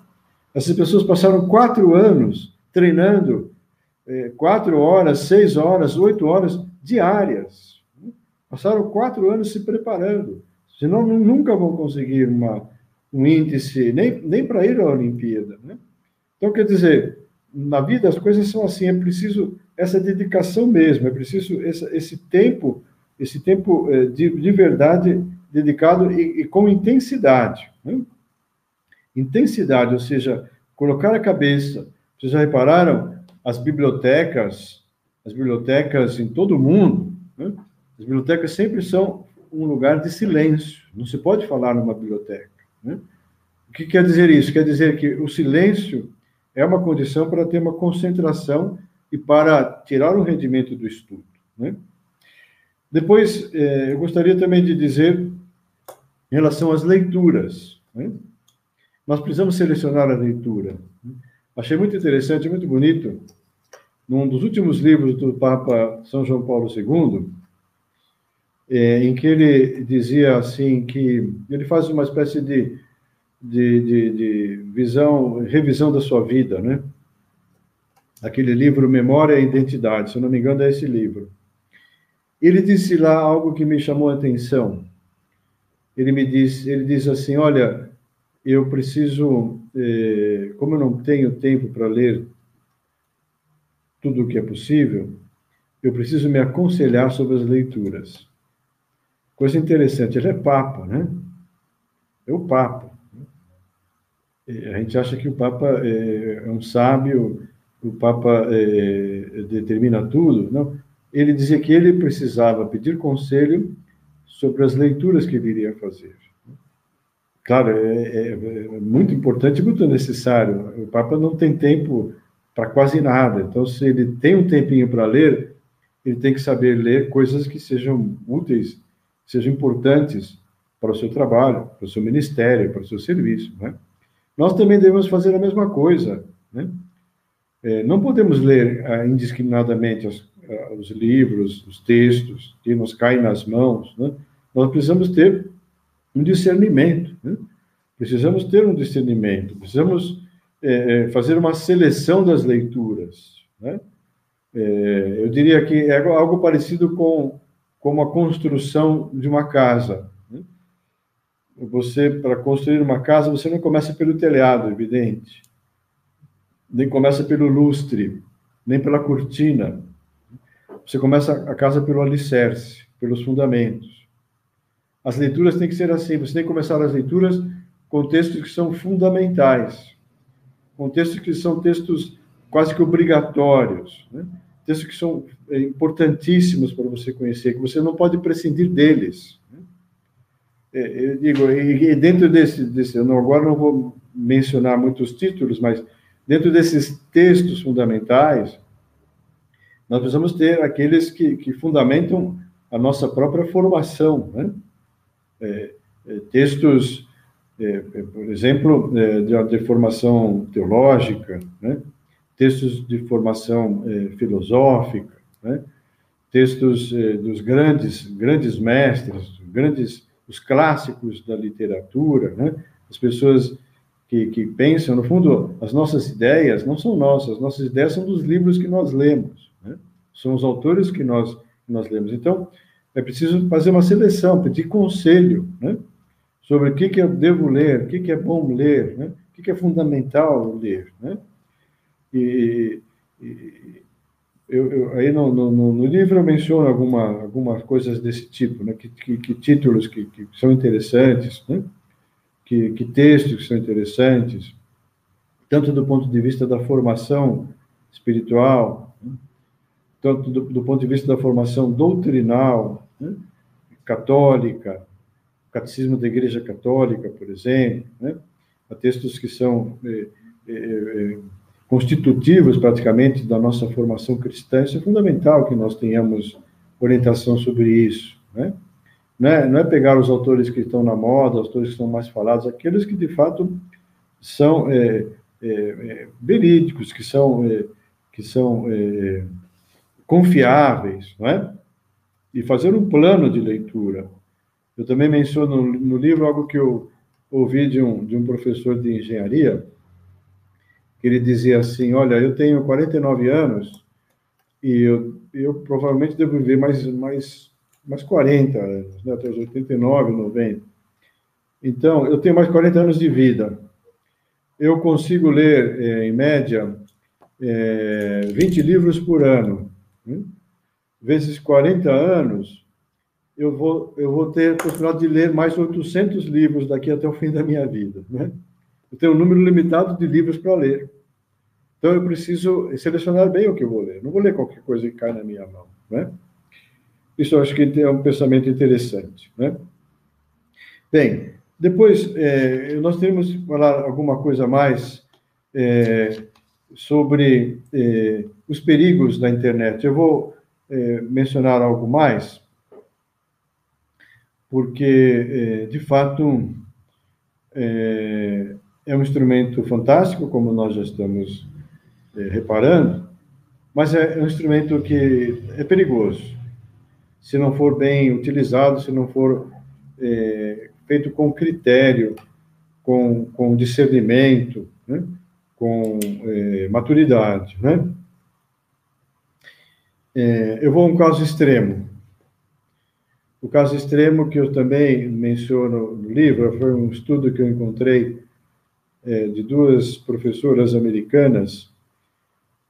Essas pessoas passaram quatro anos treinando, é, quatro horas, seis horas, oito horas diárias. Passaram quatro anos se preparando. Senão, nunca vão conseguir uma, um índice, nem, nem para ir à Olimpíada. Né? Então, quer dizer, na vida as coisas são assim, é preciso essa dedicação mesmo, é preciso esse, esse tempo, esse tempo é, de, de verdade dedicado e, e com intensidade. Né? Intensidade, ou seja, colocar a cabeça. Vocês já repararam? As bibliotecas, as bibliotecas em todo o mundo, né? as bibliotecas sempre são um lugar de silêncio. Não se pode falar numa biblioteca. Né? O que quer dizer isso? Quer dizer que o silêncio é uma condição para ter uma concentração e para tirar o rendimento do estudo. Né? Depois, eh, eu gostaria também de dizer, em relação às leituras, né? nós precisamos selecionar a leitura. Achei muito interessante, muito bonito, num dos últimos livros do Papa São João Paulo II, eh, em que ele dizia assim que ele faz uma espécie de de, de, de visão, revisão da sua vida, né? Aquele livro Memória e Identidade, se eu não me engano, é esse livro. Ele disse lá algo que me chamou a atenção. Ele me diz, ele diz assim, olha, eu preciso, eh, como eu não tenho tempo para ler tudo o que é possível, eu preciso me aconselhar sobre as leituras. Coisa interessante, ele é Papa, né? É o Papa. A gente acha que o Papa é, é um sábio, o Papa é, determina tudo. Não, ele dizia que ele precisava pedir conselho sobre as leituras que ele iria fazer. Claro, é, é, é muito importante, muito necessário. O Papa não tem tempo para quase nada. Então, se ele tem um tempinho para ler, ele tem que saber ler coisas que sejam úteis, sejam importantes para o seu trabalho, para o seu ministério, para o seu serviço, né? Nós também devemos fazer a mesma coisa. Né? É, não podemos ler ah, indiscriminadamente os, ah, os, livros, os textos que nos caem nas mãos. Né? Nós precisamos ter um discernimento. Né? Precisamos ter um discernimento. Precisamos é, é fazer uma seleção das leituras. Né? É, eu diria que é algo parecido com, com a construção de uma casa você, para construir uma casa, você não começa pelo telhado, evidente, nem começa pelo lustre, nem pela cortina. Você começa a casa pelo alicerce, pelos fundamentos. As leituras têm que ser assim, você tem que começar as leituras com textos que são fundamentais, com textos que são textos quase que obrigatórios, né? textos que são é, importantíssimos para você conhecer, que você não pode prescindir deles. É, eu digo, e dentro desse, desse não, agora não vou mencionar muitos títulos, mas dentro desses textos fundamentais, nós precisamos ter aqueles que, que fundamentam a nossa própria formação, né? É, é, textos, é, é por exemplo, é, de, de, formação teológica, né? textos de formação filosófica, né? textos dos grandes, grandes mestres, grandes os clássicos da literatura, né? as pessoas que, que pensam, no fundo, as nossas ideias não são nossas, nossas ideias são dos livros que nós lemos, né? são os autores que nós, nós lemos. Então, é preciso fazer uma seleção, pedir conselho né? Sobre o que, que eu devo ler, o que, que é bom ler, né? o que, que é fundamental ler. Né? E, e, eu, eu, aí no, no, no, livro eu menciono alguma, algumas coisas desse tipo, né? que, que, que títulos que, que, são interessantes, né? que, que textos são interessantes, tanto do ponto de vista da formação espiritual, né? tanto do, do, ponto de vista da formação doutrinal, né? católica, Catecismo da Igreja Católica, por exemplo, né? há textos que são é, é, é, constitutivos praticamente da nossa formação cristã. Isso é fundamental que nós tenhamos orientação sobre isso. Né? Não, é, não é pegar os autores que estão na moda, os autores que são mais falados, aqueles que de fato são verídicos, que são, que são confiáveis, não é? E fazer um plano de leitura. Eu também menciono no, livro algo que eu ouvi de um, de um professor de engenharia, que ele dizia assim: Olha, eu tenho 49 anos e eu, eu provavelmente devo viver mais, mais, mais 40 anos, né, até os 89, 90. Então, eu tenho mais 40 anos de vida. Eu consigo ler, é, em média, é, 20 livros por ano. Né? Vezes 40 anos, eu vou, eu vou ter a possibilidade de ler mais 800 livros daqui até o fim da minha vida. Né? Eu tenho um número limitado de livros para ler. Então, eu preciso selecionar bem o que eu vou ler. Não vou ler qualquer coisa que cai na minha mão. Né? Isso eu acho que é um pensamento interessante. Né? Bem, depois, é, nós teremos que falar alguma coisa mais é, sobre é, os perigos da internet. Eu vou mencionar algo mais porque, é, de fato, é, é um instrumento fantástico, como nós já estamos é, reparando, mas é um instrumento que é perigoso. Se não for bem utilizado, se não for é, feito com critério, com, com discernimento, né? com é, maturidade. Né? É, eu vou a um caso extremo. O caso extremo que eu também menciono no livro foi um estudo que eu encontrei é, de duas professoras americanas,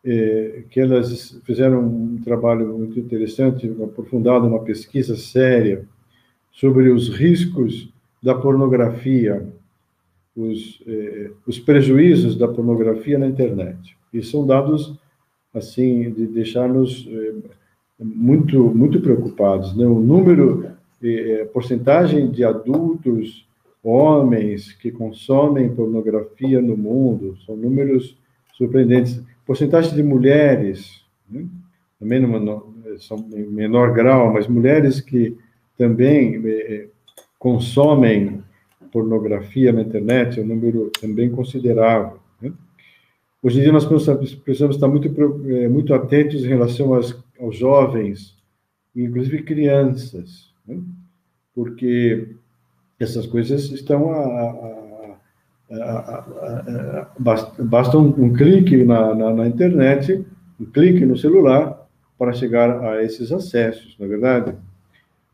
é, que elas fizeram um trabalho muito interessante, aprofundado, uma pesquisa séria sobre os riscos da pornografia, os, é, os prejuízos da pornografia na internet. E são dados, assim, de deixar-nos é, muito, muito preocupados. Né? O número, eh, porcentagem de adultos, homens que consomem pornografia no mundo, são números surpreendentes. Porcentagem de mulheres, né? também numa, são em menor grau, mas mulheres que também eh, consomem pornografia na internet é um número também considerável. Né? Hoje em dia nós precisamos estar muito, eh, muito atentos em relação às aos jovens, inclusive crianças, né? porque essas coisas estão a, a, a, basta um, um clique na, na, na, internet, um clique no celular para chegar a esses acessos, na é verdade.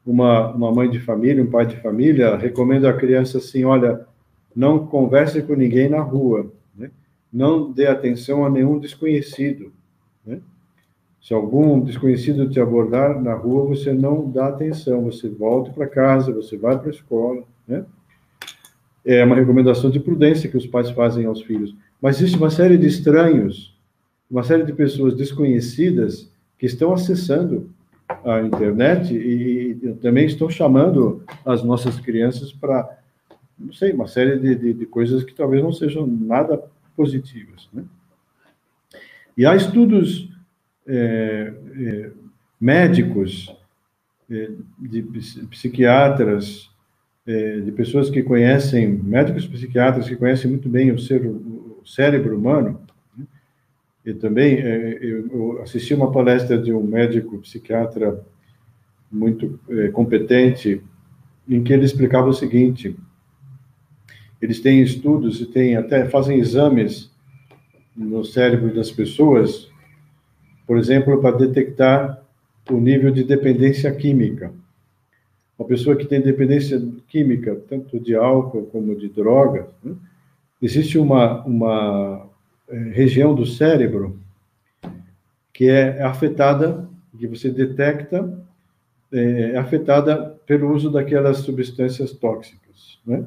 Uma, uma mãe de família, um pai de família recomenda à criança assim, olha, não converse com ninguém na rua, né? não dê atenção a nenhum desconhecido? Se algum desconhecido te abordar na rua, você não dá atenção, você volta para casa, você vai para a escola, né? É uma recomendação de prudência que os pais fazem aos filhos. Mas existe uma série de estranhos, uma série de pessoas desconhecidas que estão acessando a internet e, também estão chamando as nossas crianças para, não sei, uma série de, de, de coisas que talvez não sejam nada positivas, né? E há estudos é, é, médicos, é, de psiquiatras, é, de pessoas que conhecem, médicos psiquiatras que conhecem muito bem o, ser, o cérebro humano. Né? E também é, eu assisti uma palestra de um médico psiquiatra muito é, competente, em que ele explicava o seguinte: eles têm estudos e têm até fazem exames no cérebro das pessoas por exemplo, para detectar o nível de dependência química. Uma pessoa que tem dependência química, tanto de álcool como de drogas, né? existe uma, uma é, região do cérebro que é afetada, que você detecta, é, é afetada pelo uso daquelas substâncias tóxicas, né?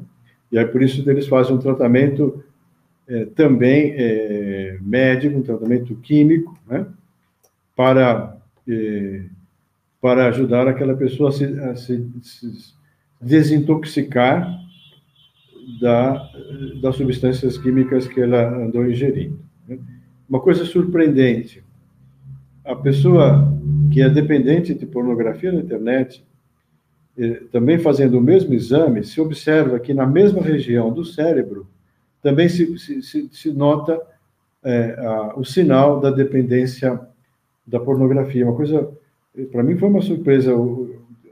E aí por isso eles fazem um tratamento é, também é, médico, um tratamento químico, né? Para, eh, para ajudar aquela pessoa a se, a se, se, desintoxicar da, das substâncias químicas que ela andou ingerindo. Né? Uma coisa surpreendente: a pessoa que é dependente de pornografia na internet, eh, também fazendo o mesmo exame, se observa que na mesma região do cérebro também se, se, se nota é, a, o sinal da dependência da pornografia. Uma coisa, para mim, foi uma surpresa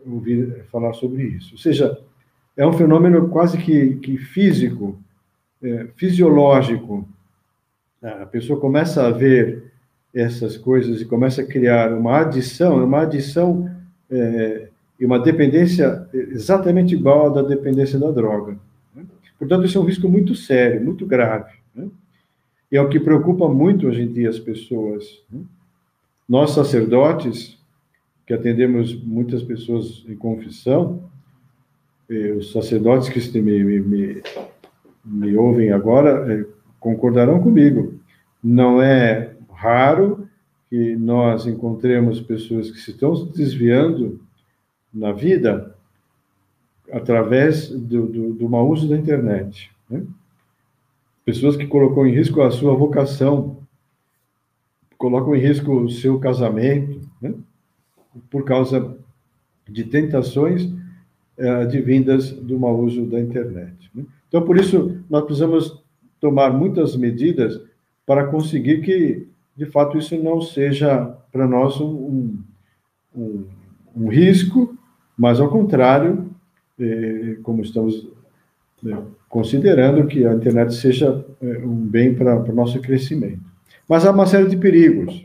ouvir falar sobre isso. Ou seja, é um fenômeno quase que, que físico, é, fisiológico. A pessoa começa a ver essas coisas e começa a criar uma adição, uma adição é, e uma dependência exatamente igual à da dependência da droga. Né? Portanto, isso é um risco muito sério, muito grave. Né? E é o que preocupa muito hoje em dia as pessoas. Né? Nós, sacerdotes, que atendemos muitas pessoas em confissão, os sacerdotes que me, me, me, me ouvem agora é, concordarão comigo. Não é raro que nós encontremos pessoas que se estão desviando na vida através do, do, do mau uso da internet. Né? Pessoas que colocam em risco a sua vocação, colocam em risco o seu casamento, né? por causa de tentações eh, advindas do mau uso da internet. Né? Então, por isso, nós precisamos tomar muitas medidas para conseguir que, de fato, isso não seja para nós um, um, um, risco, mas, ao contrário, eh, como estamos né, considerando que a internet seja eh, um bem para o nosso crescimento. Mas há uma série de perigos.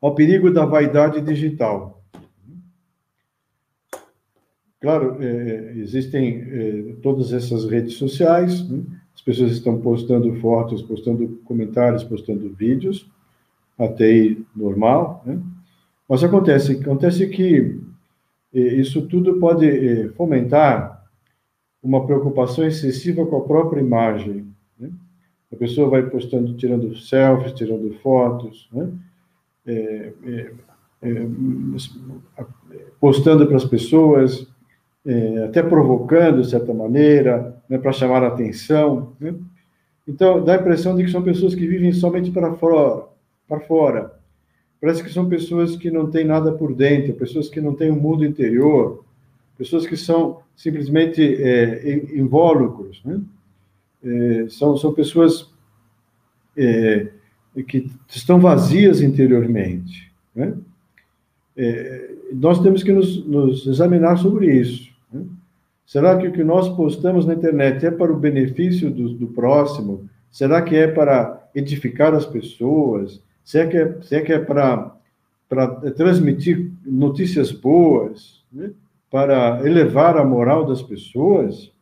Ao perigo da vaidade digital. Claro, é, existem é, todas essas redes sociais, né? as pessoas estão postando fotos, postando comentários, postando vídeos, até aí normal, né? Mas acontece, acontece que é, isso tudo pode é, fomentar uma preocupação excessiva com a própria imagem. A pessoa vai postando, tirando selfies, tirando fotos, né? é, é, é postando para as pessoas, é, até provocando de certa maneira, né, para chamar a atenção. Né? Então, dá a impressão de que são pessoas que vivem somente para fora, para fora. Parece que são pessoas que não têm nada por dentro, pessoas que não têm um mundo interior, pessoas que são simplesmente é, invólucros, né? É, são, são pessoas é, que estão vazias interiormente. Né? É, nós temos que nos, nos examinar sobre isso. Né? Será que o que nós postamos na internet é para o benefício do, do próximo? Será que é para edificar as pessoas? Será que é, será que é para, para transmitir notícias boas? Né? Para elevar a moral das pessoas?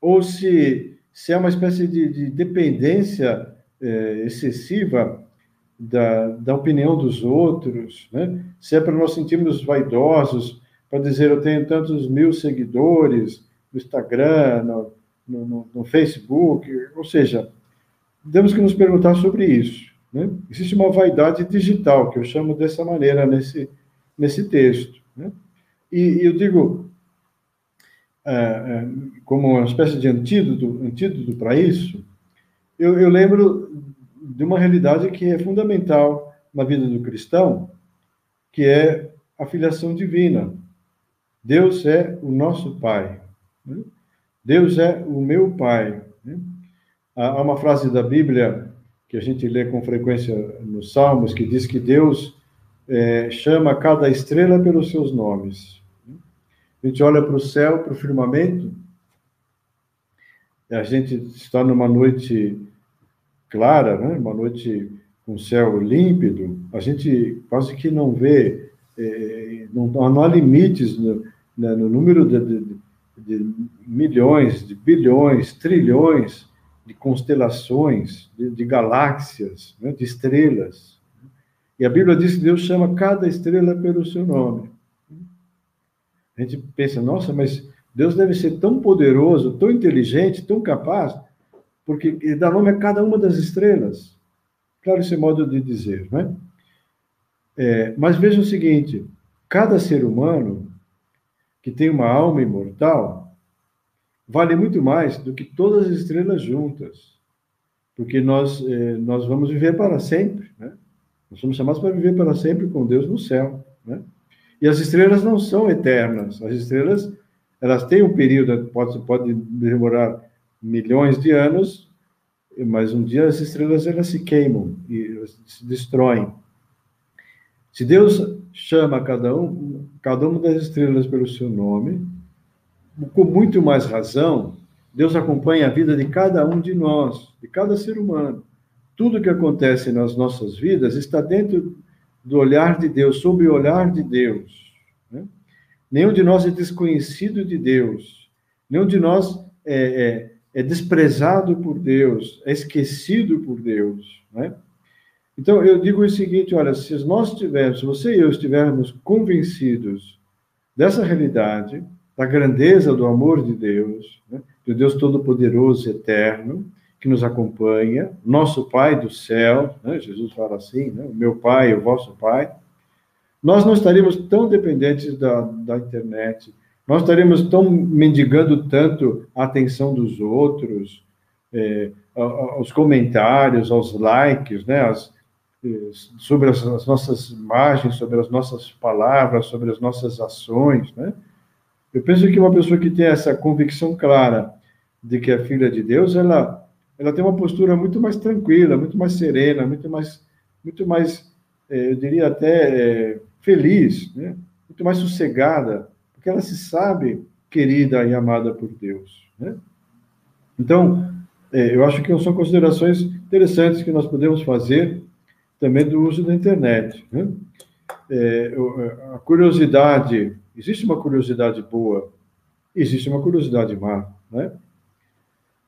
Ou se, se é uma espécie de, de dependência é, excessiva da, da opinião dos outros, né? se é para nós sentirmos vaidosos, para dizer eu tenho tantos mil seguidores no Instagram, no, no, no Facebook, ou seja, temos que nos perguntar sobre isso. Né? Existe uma vaidade digital, que eu chamo dessa maneira nesse, nesse texto. Né? E, e, eu digo, como uma espécie de antídoto, antídoto para isso, eu, eu lembro de uma realidade que é fundamental na vida do cristão, que é a filiação divina. Deus é o nosso Pai. Né? Deus é o meu Pai. Né? Há uma frase da Bíblia que a gente lê com frequência nos Salmos que diz que Deus é, chama cada estrela pelos seus nomes. A gente olha para o céu, para o firmamento, a gente está numa noite clara, né? uma noite com céu límpido, a gente quase que não vê, é, não, não há limites no, né, no número de, de, de, milhões, de bilhões, trilhões de constelações, de, de galáxias, né, de estrelas. E a Bíblia diz que Deus chama cada estrela pelo seu nome. A gente pensa, nossa, mas Deus deve ser tão poderoso, tão inteligente, tão capaz, porque ele dá nome a cada uma das estrelas. Claro, esse modo de dizer, né? É, mas veja o seguinte: cada ser humano que tem uma alma imortal, vale muito mais do que todas as estrelas juntas, porque nós, eh, nós vamos viver para sempre, né? Nós somos chamados para viver para sempre com Deus no céu, né? E as estrelas não são eternas, as estrelas, elas têm um período, pode, pode demorar milhões de anos, mas um dia as estrelas elas se queimam e se destroem. Se Deus chama cada um, cada uma das estrelas pelo seu nome, com muito mais razão, Deus acompanha a vida de cada um de nós, de cada ser humano. Tudo que acontece nas nossas vidas está dentro do olhar de Deus, sob o olhar de Deus. Né? Nenhum de nós é desconhecido de Deus. Nenhum de nós é, é, é desprezado por Deus, é esquecido por Deus. Né? Então, eu digo o seguinte: olha, se nós tivermos, se você e eu estivermos convencidos dessa realidade, da grandeza do amor de Deus, né? do Deus Todo-Poderoso, Eterno, que nos acompanha, nosso Pai do céu, né? Jesus fala assim, né? meu Pai, o vosso Pai, nós não estaríamos tão dependentes da, da internet, nós estaríamos tão mendigando tanto a atenção dos outros, é, aos comentários, aos likes, né? As, sobre as, as, nossas imagens, sobre as nossas palavras, sobre as nossas ações, né? Eu penso que uma pessoa que tem essa convicção clara de que é filha de Deus, ela ela tem uma postura muito mais tranquila, muito mais serena, muito mais muito mais, é, eu diria até é, feliz, né? Muito mais sossegada, porque ela se sabe querida e amada por Deus, né? Então, é, eu acho que são considerações interessantes que nós podemos fazer também do uso da internet. Né? A curiosidade, existe uma curiosidade boa, existe uma curiosidade má. Né?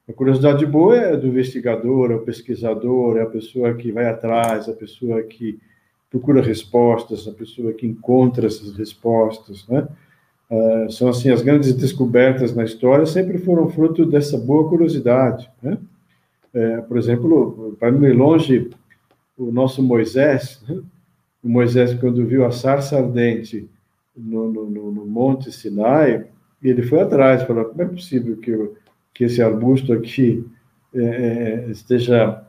A curiosidade boa é do investigador, é o pesquisador, é a pessoa que vai atrás, a pessoa que procura respostas, a pessoa que encontra essas respostas, né? Uh, são assim as grandes descobertas na história sempre foram fruto dessa boa curiosidade, né? É, por exemplo, para não ir longe, o nosso Moisés, né? o Moisés, quando viu a sarça ardente no, no, no, Monte Sinai, ele foi atrás, falou, como é possível que, eu, que esse arbusto aqui é, é, esteja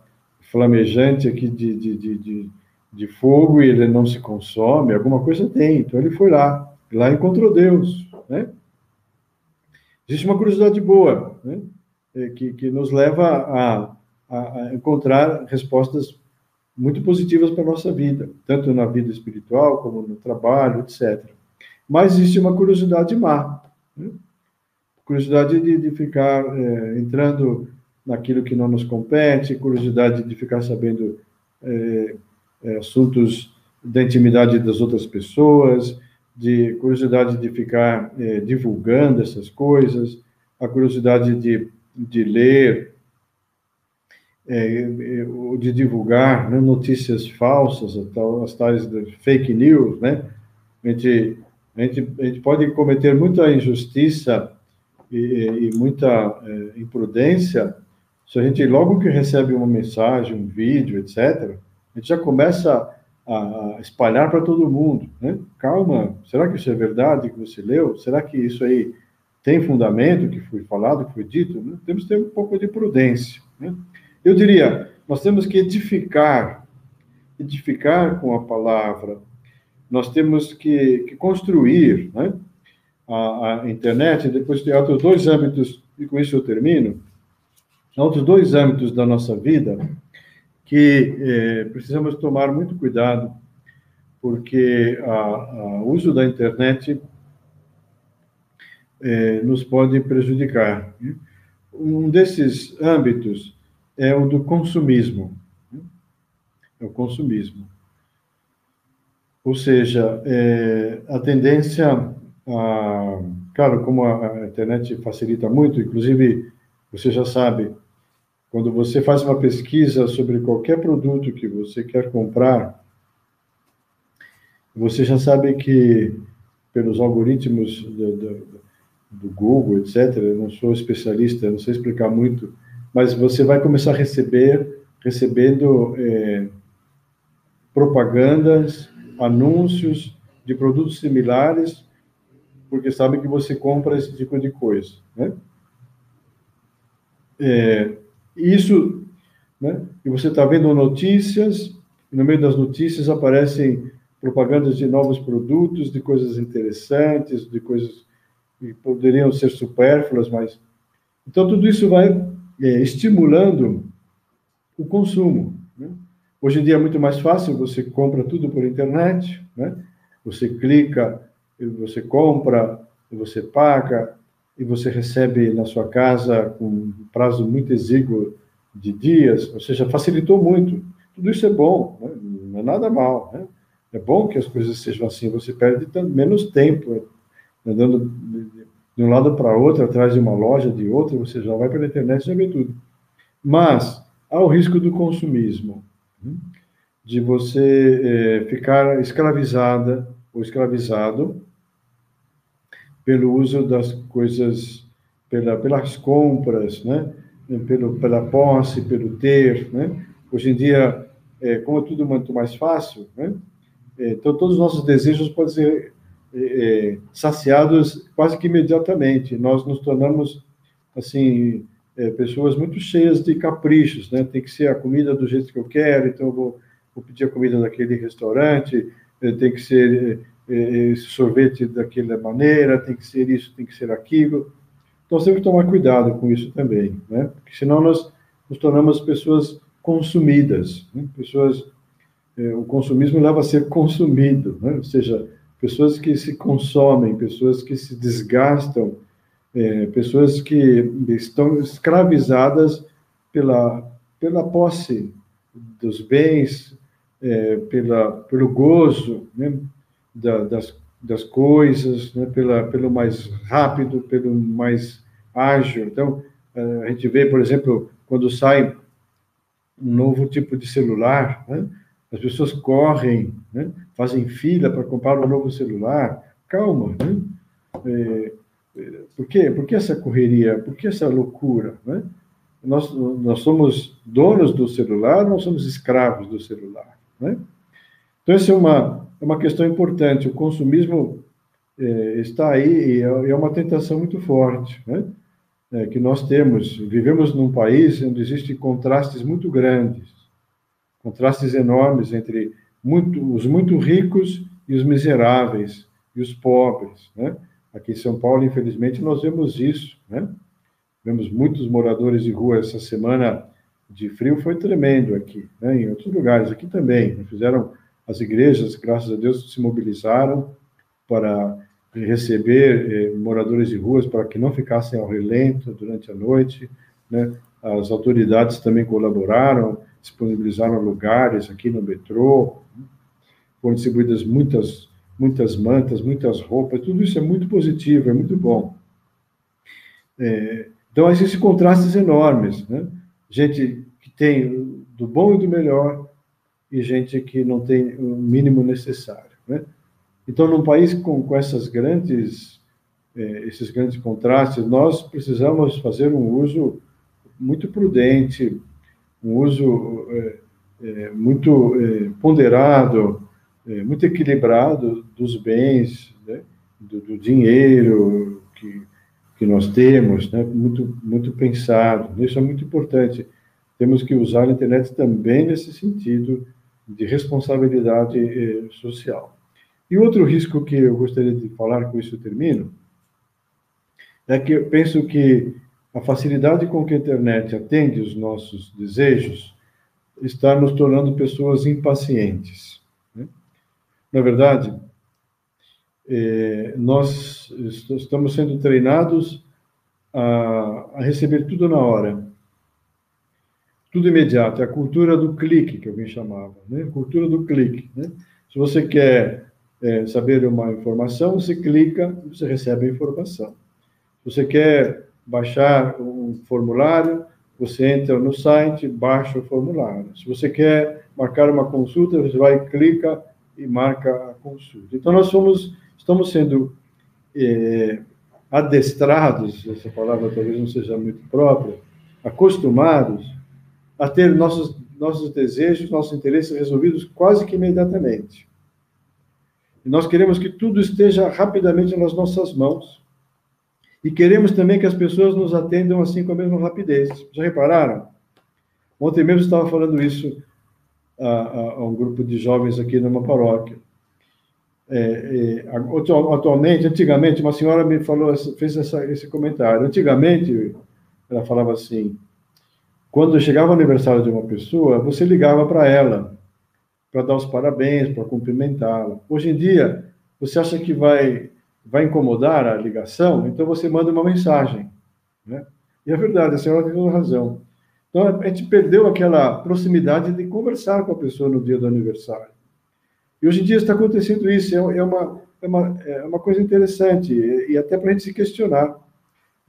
flamejante aqui de, de, de, de, fogo e ele não se consome? Alguma coisa tem. Então ele foi lá, lá encontrou Deus, né? Existe uma curiosidade boa, né? É, que, que nos leva a, a encontrar respostas muito positivas para a nossa vida, tanto na vida espiritual como no trabalho, etc. Mas existe uma curiosidade má, né? Curiosidade de, de ficar é, entrando naquilo que não nos compete, curiosidade de ficar sabendo é, é, assuntos da intimidade das outras pessoas, de curiosidade de ficar é, divulgando essas coisas, a curiosidade de, de ler é, é de divulgar né, notícias falsas, as tais fake news, né? A gente, a gente, a gente pode cometer muita injustiça e, e muita é, imprudência se a gente, logo que recebe uma mensagem, um vídeo, etc., a gente já começa a, a espalhar para todo mundo, né? Calma, será que isso é verdade que você leu? Será que isso aí tem fundamento que foi falado, que foi dito? Né? Temos que ter um pouco de prudência, né? Eu diria, nós temos que edificar, edificar com a palavra. Nós temos que, que construir, né? A, a, internet, depois tem outros dois âmbitos, e com isso eu termino, outros dois âmbitos da nossa vida que eh, precisamos tomar muito cuidado, porque o uso da internet eh, nos pode prejudicar. Um desses âmbitos é o do consumismo. É o consumismo. Ou seja, é, a tendência a. Claro, como a, internet facilita muito, inclusive, você já sabe, quando você faz uma pesquisa sobre qualquer produto que você quer comprar, você já sabe que, pelos algoritmos do, do, do Google, etc., eu não sou especialista, não sei explicar muito mas você vai começar a receber, recebendo é, propagandas, anúncios de produtos similares porque sabem que você compra esse tipo de coisa, né? É, isso, né? E você está vendo notícias, e no meio das notícias aparecem propagandas de novos produtos, de coisas interessantes, de coisas que poderiam ser supérfluas, mas então tudo isso vai é, estimulando o consumo. Né? Hoje em dia é muito mais fácil, você compra tudo por internet, né? Você clica, você compra, você paga e você recebe na sua casa com um prazo muito exíguo de dias, ou seja, facilitou muito. Tudo isso é bom, né? não é nada mal. Né? É bom que as coisas sejam assim, você perde menos tempo andando de um lado para outro, atrás de uma loja, de outra, você já vai pela internet e já vê tudo. Mas há o risco do consumismo, né? de você é, ficar escravizada ou escravizado pelo uso das coisas, pela, pelas compras, né? pelo, pela posse, pelo ter. Né? Hoje em dia, é, como é tudo muito mais fácil, né? É, então todos os nossos desejos podem ser é, é, saciados quase que imediatamente. Nós nos tornamos, assim, é, pessoas muito cheias de caprichos, né? Tem que ser a comida do jeito que eu quero, então eu vou, vou pedir a comida daquele restaurante, é, tem que ser esse sorvete daquela maneira, tem que ser isso, tem que ser aquilo. Então, sempre tomar cuidado com isso também, né? Porque senão nós nos tornamos pessoas consumidas, né? pessoas é, o consumismo leva a ser consumido, né? ou seja, pessoas que se consomem, pessoas que se desgastam, é, pessoas que estão escravizadas pela, pela posse dos bens, é, pela, pelo gozo né? Da, das, das coisas, né? pela, pelo mais rápido, pelo mais ágil. Então, a gente vê, por exemplo, quando sai um novo tipo de celular, né? As pessoas correm, né? fazem fila para comprar um novo celular. Calma, né? É, por quê? Por que essa correria? Por que essa loucura? Né? Nós, nós somos donos do celular, não somos escravos do celular. Né? Então, essa é uma, é uma questão importante. O consumismo é, está aí e é, é uma tentação muito forte né? É, que nós temos. Vivemos num país onde existem contrastes muito grandes contrastes enormes entre muito, os muito ricos e os miseráveis e os pobres, né? Aqui em São Paulo, infelizmente, nós vemos isso, né? Vemos muitos moradores de rua essa semana de frio foi tremendo aqui, né? Em outros lugares aqui também, fizeram as igrejas, graças a Deus, se mobilizaram para receber eh, moradores de ruas para que não ficassem ao relento durante a noite, né? As autoridades também colaboraram, disponibilizaram lugares aqui no metrô, foram distribuídas muitas, muitas mantas, muitas roupas, tudo isso é muito positivo, é muito bom. É, então, existem contrastes enormes, né? Gente que tem do bom e do melhor e gente que não tem o mínimo necessário, né? Então, num país com, com essas grandes, é, esses grandes contrastes, nós precisamos fazer um uso muito prudente, um uso é, é, muito ponderado, muito equilibrado dos bens, né? do, do, dinheiro que, que nós temos, né? muito, muito pensado. Isso é muito importante. Temos que usar a internet também nesse sentido de responsabilidade é, social. E outro risco que eu gostaria de falar, com isso termino, é que eu penso que a facilidade com que a internet atende os nossos desejos está nos tornando pessoas impacientes. Né? Na verdade, é, nós estamos sendo treinados a, a, receber tudo na hora, tudo imediato. É a cultura do clique, que alguém chamava, né? cultura do clique. Né? Se você quer é, saber uma informação, você clica, você recebe a informação. Se você quer baixar um formulário, você entra no site, baixa o formulário. Se você quer marcar uma consulta, você vai, clica e marca a consulta. Então, nós somos, estamos sendo é, adestrados, essa palavra talvez não seja muito própria, acostumados a ter nossos, nossos desejos, nossos interesses resolvidos quase que imediatamente. E nós queremos que tudo esteja rapidamente nas nossas mãos. E queremos também que as pessoas nos atendam assim com a mesma rapidez. Já repararam? Ontem mesmo estava falando isso a, a, a um grupo de jovens aqui numa paróquia. É, é, atualmente, antigamente, uma senhora me falou, fez essa, esse comentário. Antigamente, ela falava assim: quando chegava o aniversário de uma pessoa, você ligava para ela para dar os parabéns, para cumprimentá-la. Hoje em dia, você acha que vai vai incomodar a ligação, então você manda uma mensagem, né? E é verdade, a senhora tem toda razão. Então a gente perdeu aquela proximidade de conversar com a pessoa no dia do aniversário. E hoje em dia está acontecendo isso, é, é uma, é uma, é uma coisa interessante, e até para a gente se questionar.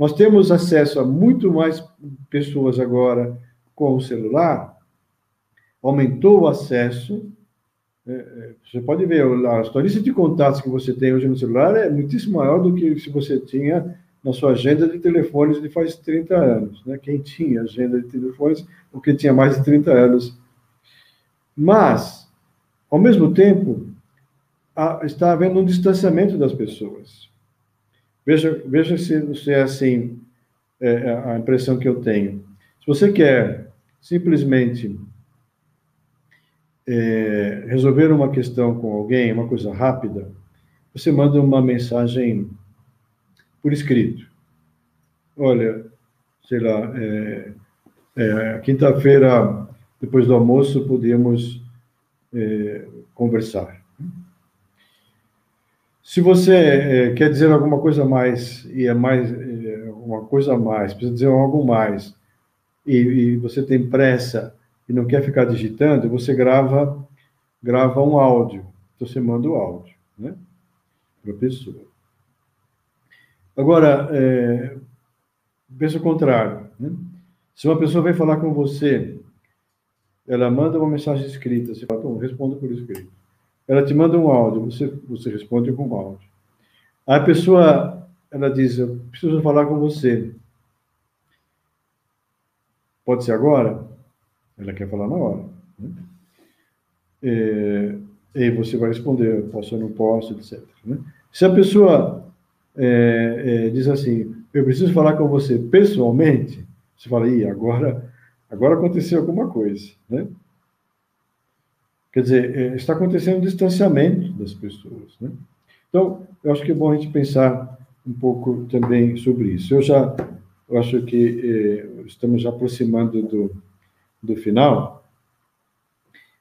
Nós temos acesso a muito mais pessoas agora com o celular, aumentou o acesso. É, é, você pode ver, a lista de contatos que você tem hoje no celular é muitíssimo maior do que se você tinha na sua agenda de telefones de faz 30 anos. Né? Quem tinha agenda de telefones, ou quem tinha mais de 30 anos. Mas, ao mesmo tempo, está havendo um distanciamento das pessoas. Veja, veja se, se é assim é, é, a impressão que eu tenho. Se você quer simplesmente é, resolver uma questão com alguém, uma coisa rápida, você manda uma mensagem por escrito. Olha, sei lá, é, é, quinta-feira, depois do almoço, podíamos é, conversar. Se você é, quer dizer alguma coisa mais e é mais é, uma coisa a mais, precisa dizer algo mais e, e, você tem pressa e não quer ficar digitando, você grava grava um áudio. Então você manda o áudio, né, para a pessoa. Agora, é, pensa o contrário. Né? Se uma pessoa vem falar com você, ela manda uma mensagem escrita, você fala, responda por escrito. Ela te manda um áudio, você, você responde com um áudio. a pessoa, ela diz, eu preciso falar com você. Pode ser agora? Ela quer falar na hora. Né? É, e você vai responder, posso ou não posso, etc. Né? Se a pessoa é, é, diz assim, eu preciso falar com você pessoalmente, você fala, Ih, agora, agora aconteceu alguma coisa, né? Quer dizer, é, está acontecendo um distanciamento das pessoas. Né? Então, eu acho que é bom a gente pensar um pouco também sobre isso. Eu já eu acho que eh, estamos já aproximando do, do final.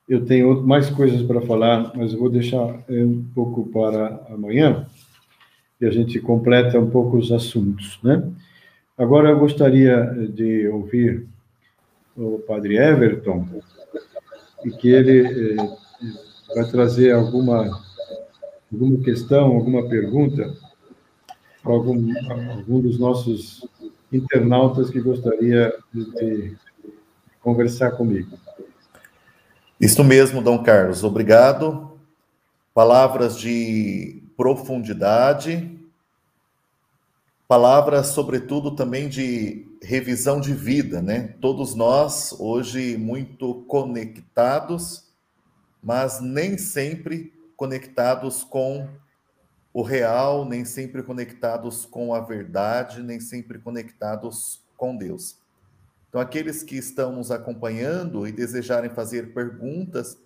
Eu tenho mais coisas para falar, mas eu vou deixar eh, um pouco para amanhã e a gente completa um pouco os assuntos, né? Agora eu gostaria de ouvir o Padre Everton, e que ele eh, vai trazer alguma, alguma questão, alguma pergunta para algum, algum dos nossos internautas que gostaria de, de conversar comigo. Isso mesmo, Dom Carlos. Obrigado. Palavras de profundidade, palavras, sobretudo, também de revisão de vida, né? Todos nós hoje muito conectados, mas nem sempre conectados com o real, nem sempre conectados com a verdade, nem sempre conectados com Deus. Então, aqueles que estão nos acompanhando e desejarem fazer perguntas,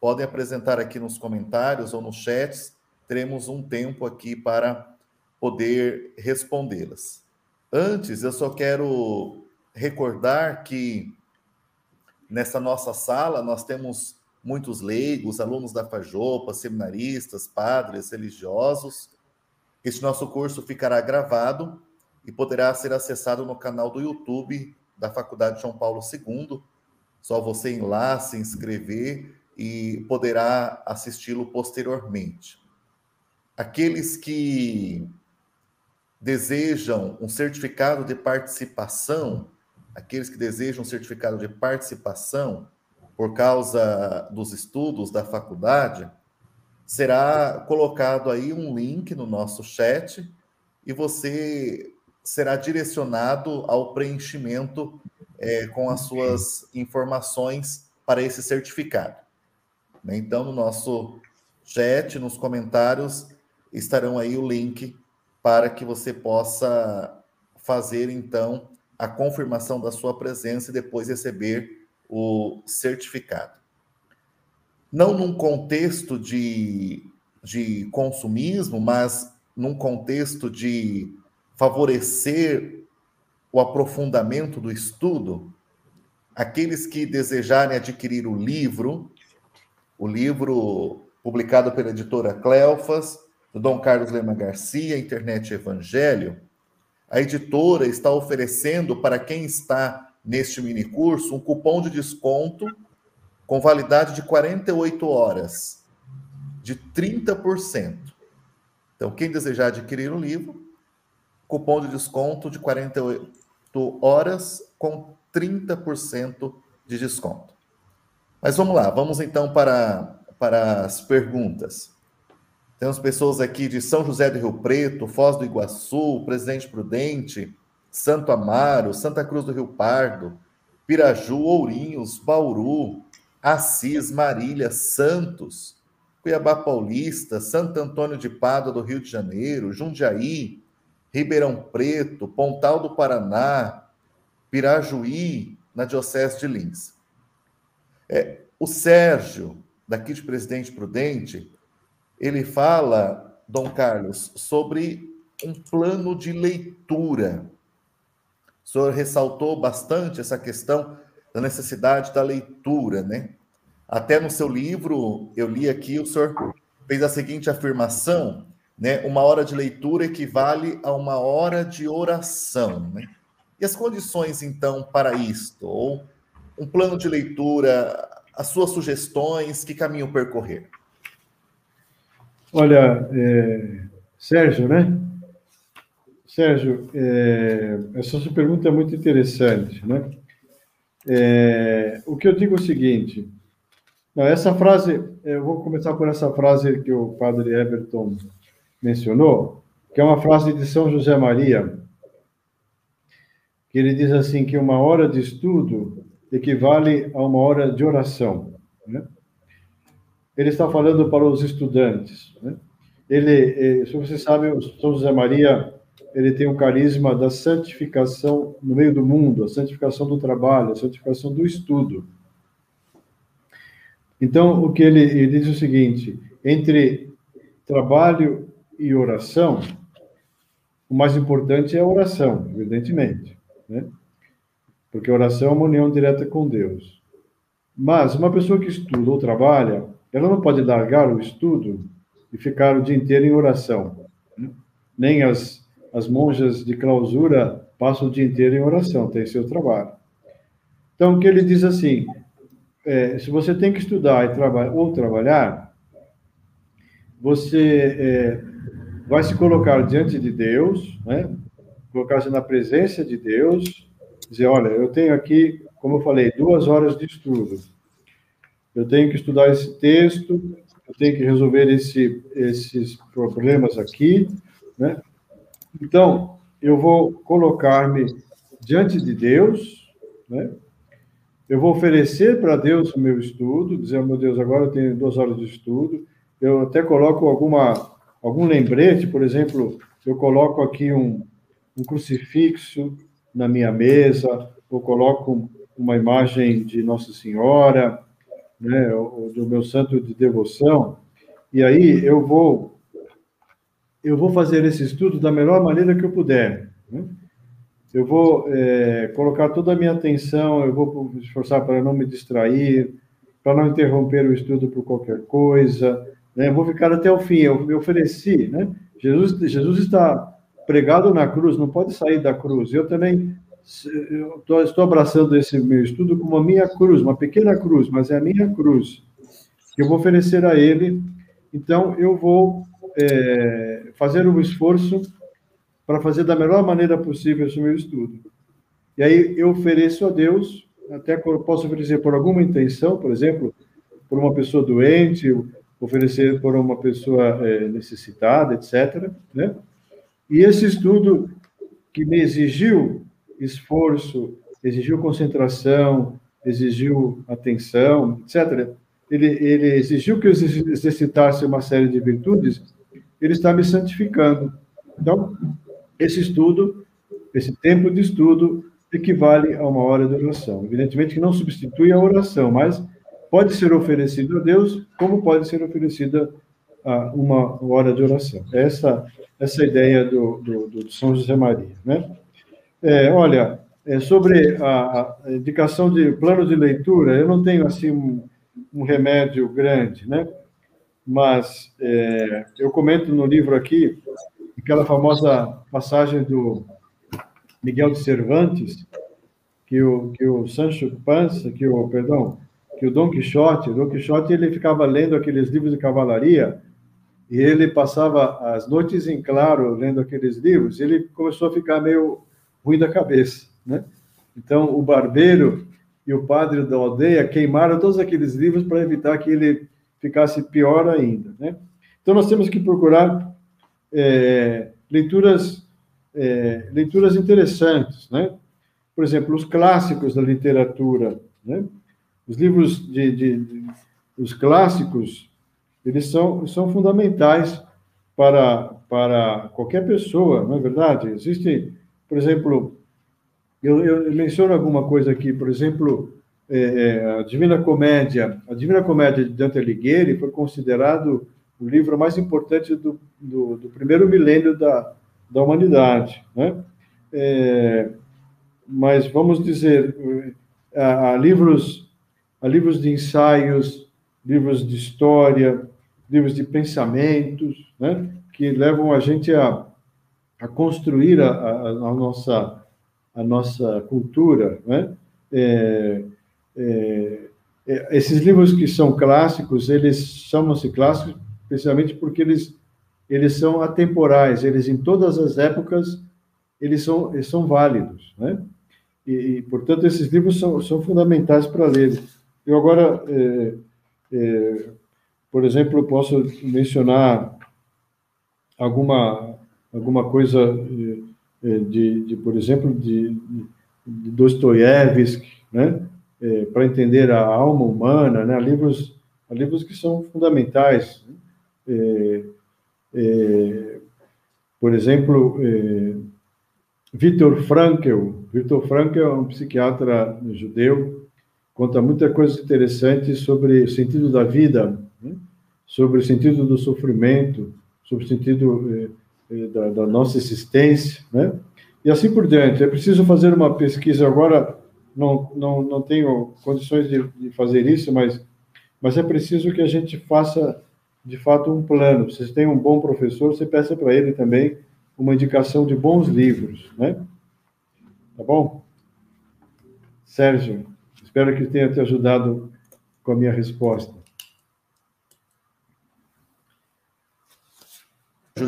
podem apresentar aqui nos comentários ou nos chats. Teremos um tempo aqui para poder respondê-las. Antes, eu só quero recordar que nessa nossa sala nós temos muitos leigos, alunos da Fajopa, seminaristas, padres, religiosos. Este nosso curso ficará gravado e poderá ser acessado no canal do YouTube da Faculdade João Paulo II. Só você ir lá, se inscrever e poderá assisti-lo posteriormente. Aqueles que desejam um certificado de participação, aqueles que desejam um certificado de participação por causa dos estudos da faculdade, será colocado aí um link no nosso chat e você será direcionado ao preenchimento é, com as suas informações para esse certificado. Né? Então, no nosso chat, nos comentários, estarão aí o link para que você possa fazer então a confirmação da sua presença e depois receber o certificado. Não num contexto de, de consumismo, mas num contexto de favorecer o aprofundamento do estudo, aqueles que desejarem adquirir o livro, o livro publicado pela editora Cleofas, do Dom Carlos Lema Garcia, Internet Evangelho, a editora está oferecendo para quem está neste mini curso um cupom de desconto com validade de 48 horas, de 30%. Então, quem desejar adquirir o livro, cupom de desconto de 48 horas com 30% de desconto. Mas vamos lá, vamos então para, para as perguntas. Temos pessoas aqui de São José do Rio Preto, Foz do Iguaçu, Presidente Prudente, Santo Amaro, Santa Cruz do Rio Pardo, Piraju, Ourinhos, Bauru, Assis, Marília, Santos, Cuiabá Paulista, Santo Antônio de Pádua do Rio de Janeiro, Jundiaí, Ribeirão Preto, Pontal do Paraná, Pirajuí, na Diocese de Lins. É, o Sérgio, daqui de Presidente Prudente, ele fala, Dom Carlos, sobre um plano de leitura. O senhor ressaltou bastante essa questão da necessidade da leitura, né? Até no seu livro, eu li aqui, o senhor fez a seguinte afirmação, né? Uma hora de leitura equivale a uma hora de oração, né? E as condições, então, para isto? Ou um plano de leitura, as suas sugestões, que caminho percorrer? Olha, é, Sérgio, né? Sérgio, é, essa sua pergunta é muito interessante, né? É, o que eu digo é o seguinte, não, essa frase, eu vou começar por essa frase que o padre Everton mencionou, que é uma frase de São José Maria, que ele diz assim que uma hora de estudo equivale a uma hora de oração. Né? Ele está falando para os estudantes. Né? Ele, eh, se você sabe, o São José Maria, ele tem o carisma da santificação no meio do mundo, a santificação do trabalho, a santificação do estudo. Então, o que ele, ele diz é o seguinte: entre trabalho e oração, o mais importante é a oração, evidentemente, né? Porque a oração é uma união direta com Deus. Mas uma pessoa que estuda ou trabalha, ela não pode largar o estudo e ficar o dia inteiro em oração. Nem as, as monjas de clausura passam o dia inteiro em oração, tem seu trabalho. Então, o que ele diz assim, é, se você tem que estudar e traba ou trabalhar, você é, vai se colocar diante de Deus, né? colocar-se na presença de Deus, dizer, olha, eu tenho aqui, como eu falei, duas horas de estudo eu tenho que estudar esse texto, eu tenho que resolver esse, esses problemas aqui, né? Então, eu vou colocar-me diante de Deus, né? Eu vou oferecer para Deus o meu estudo, dizer, meu Deus, agora eu tenho duas horas de estudo. Eu até coloco alguma, algum lembrete, por exemplo, eu coloco aqui um, um crucifixo na minha mesa, ou coloco uma imagem de Nossa Senhora, né, do meu santo de devoção, e aí eu vou eu vou fazer esse estudo da melhor maneira que eu puder. Né? Eu vou é, colocar toda a minha atenção, eu vou me esforçar para não me distrair, para não interromper o estudo por qualquer coisa, né? Eu vou ficar até o fim. Eu me ofereci, né? Jesus, Jesus está pregado na cruz, não pode sair da cruz. Eu também eu tô, estou abraçando esse meu estudo como a minha cruz, uma pequena cruz, mas é a minha cruz que eu vou oferecer a ele. Então, eu vou é, fazer um esforço para fazer da melhor maneira possível esse meu estudo. E aí eu ofereço a Deus, até posso oferecer por alguma intenção, por exemplo, por uma pessoa doente, oferecer por uma pessoa é, necessitada, etc. Né? E esse estudo que me exigiu esforço, exigiu concentração, exigiu atenção, etc. ele, ele exigiu que eu exercitasse uma série de virtudes, ele está me santificando. Então, esse estudo, esse tempo de estudo, equivale a uma hora de oração. Evidentemente que não substitui a oração, mas pode ser oferecido a Deus, como pode ser oferecida uma hora de oração. Essa essa ideia do, do, do São José Maria, né? É, olha, é, sobre a, indicação de plano de leitura, eu não tenho assim um, um remédio grande, né? Mas é, eu comento no livro aqui aquela famosa passagem do Miguel de Cervantes, que o, que o Sancho Panza, que o, perdão, que o Dom Quixote, o Dom Quixote ele ficava lendo aqueles livros de cavalaria e ele passava as noites em claro lendo aqueles livros, ele começou a ficar meio ruim da cabeça, né? Então, o barbeiro e o padre da aldeia queimaram todos aqueles livros para evitar que ele ficasse pior ainda, né? Então, nós temos que procurar é, leituras, é, leituras interessantes, né? Por exemplo, os clássicos da literatura, né? Os livros de, de, de os clássicos, eles são, são fundamentais para, para qualquer pessoa, não é verdade? Existe, por exemplo, eu, eu menciono alguma coisa aqui, por exemplo, é, é, a Divina Comédia. A Divina Comédia de Dante Alighieri foi considerado o livro mais importante do, do, do primeiro milênio da, da humanidade, né? É, mas vamos dizer, há, há, livros, há livros de ensaios, livros de história, livros de pensamentos, né? Que levam a gente a, a construir a, a, a nossa a nossa cultura, né? É, é, é, esses livros que são clássicos, eles chamam-se clássicos precisamente porque eles eles são atemporais, eles em todas as épocas eles são eles são válidos, né? E, e portanto esses livros são, são fundamentais para ler. Eu agora, é, é, por exemplo, posso mencionar alguma alguma coisa é, é, de, de por exemplo, de, de Dostoiévski, né? É, para entender a alma humana, né? livros, livros que são fundamentais. É, por exemplo, é, Viktor Frankl. Viktor Frankl é um psiquiatra judeu, conta muita coisa interessante sobre o sentido da vida, né? sobre o sentido do sofrimento, sobre o sentido da, da, nossa existência, né? E assim por diante. É preciso fazer uma pesquisa agora, não, não, não tenho condições de, de fazer isso, mas, mas é preciso que a gente faça, de fato, um plano. Se tem um bom professor, você peça para ele também uma indicação de bons livros, né? Tá bom? Sérgio, espero que tenha te ajudado com a minha resposta.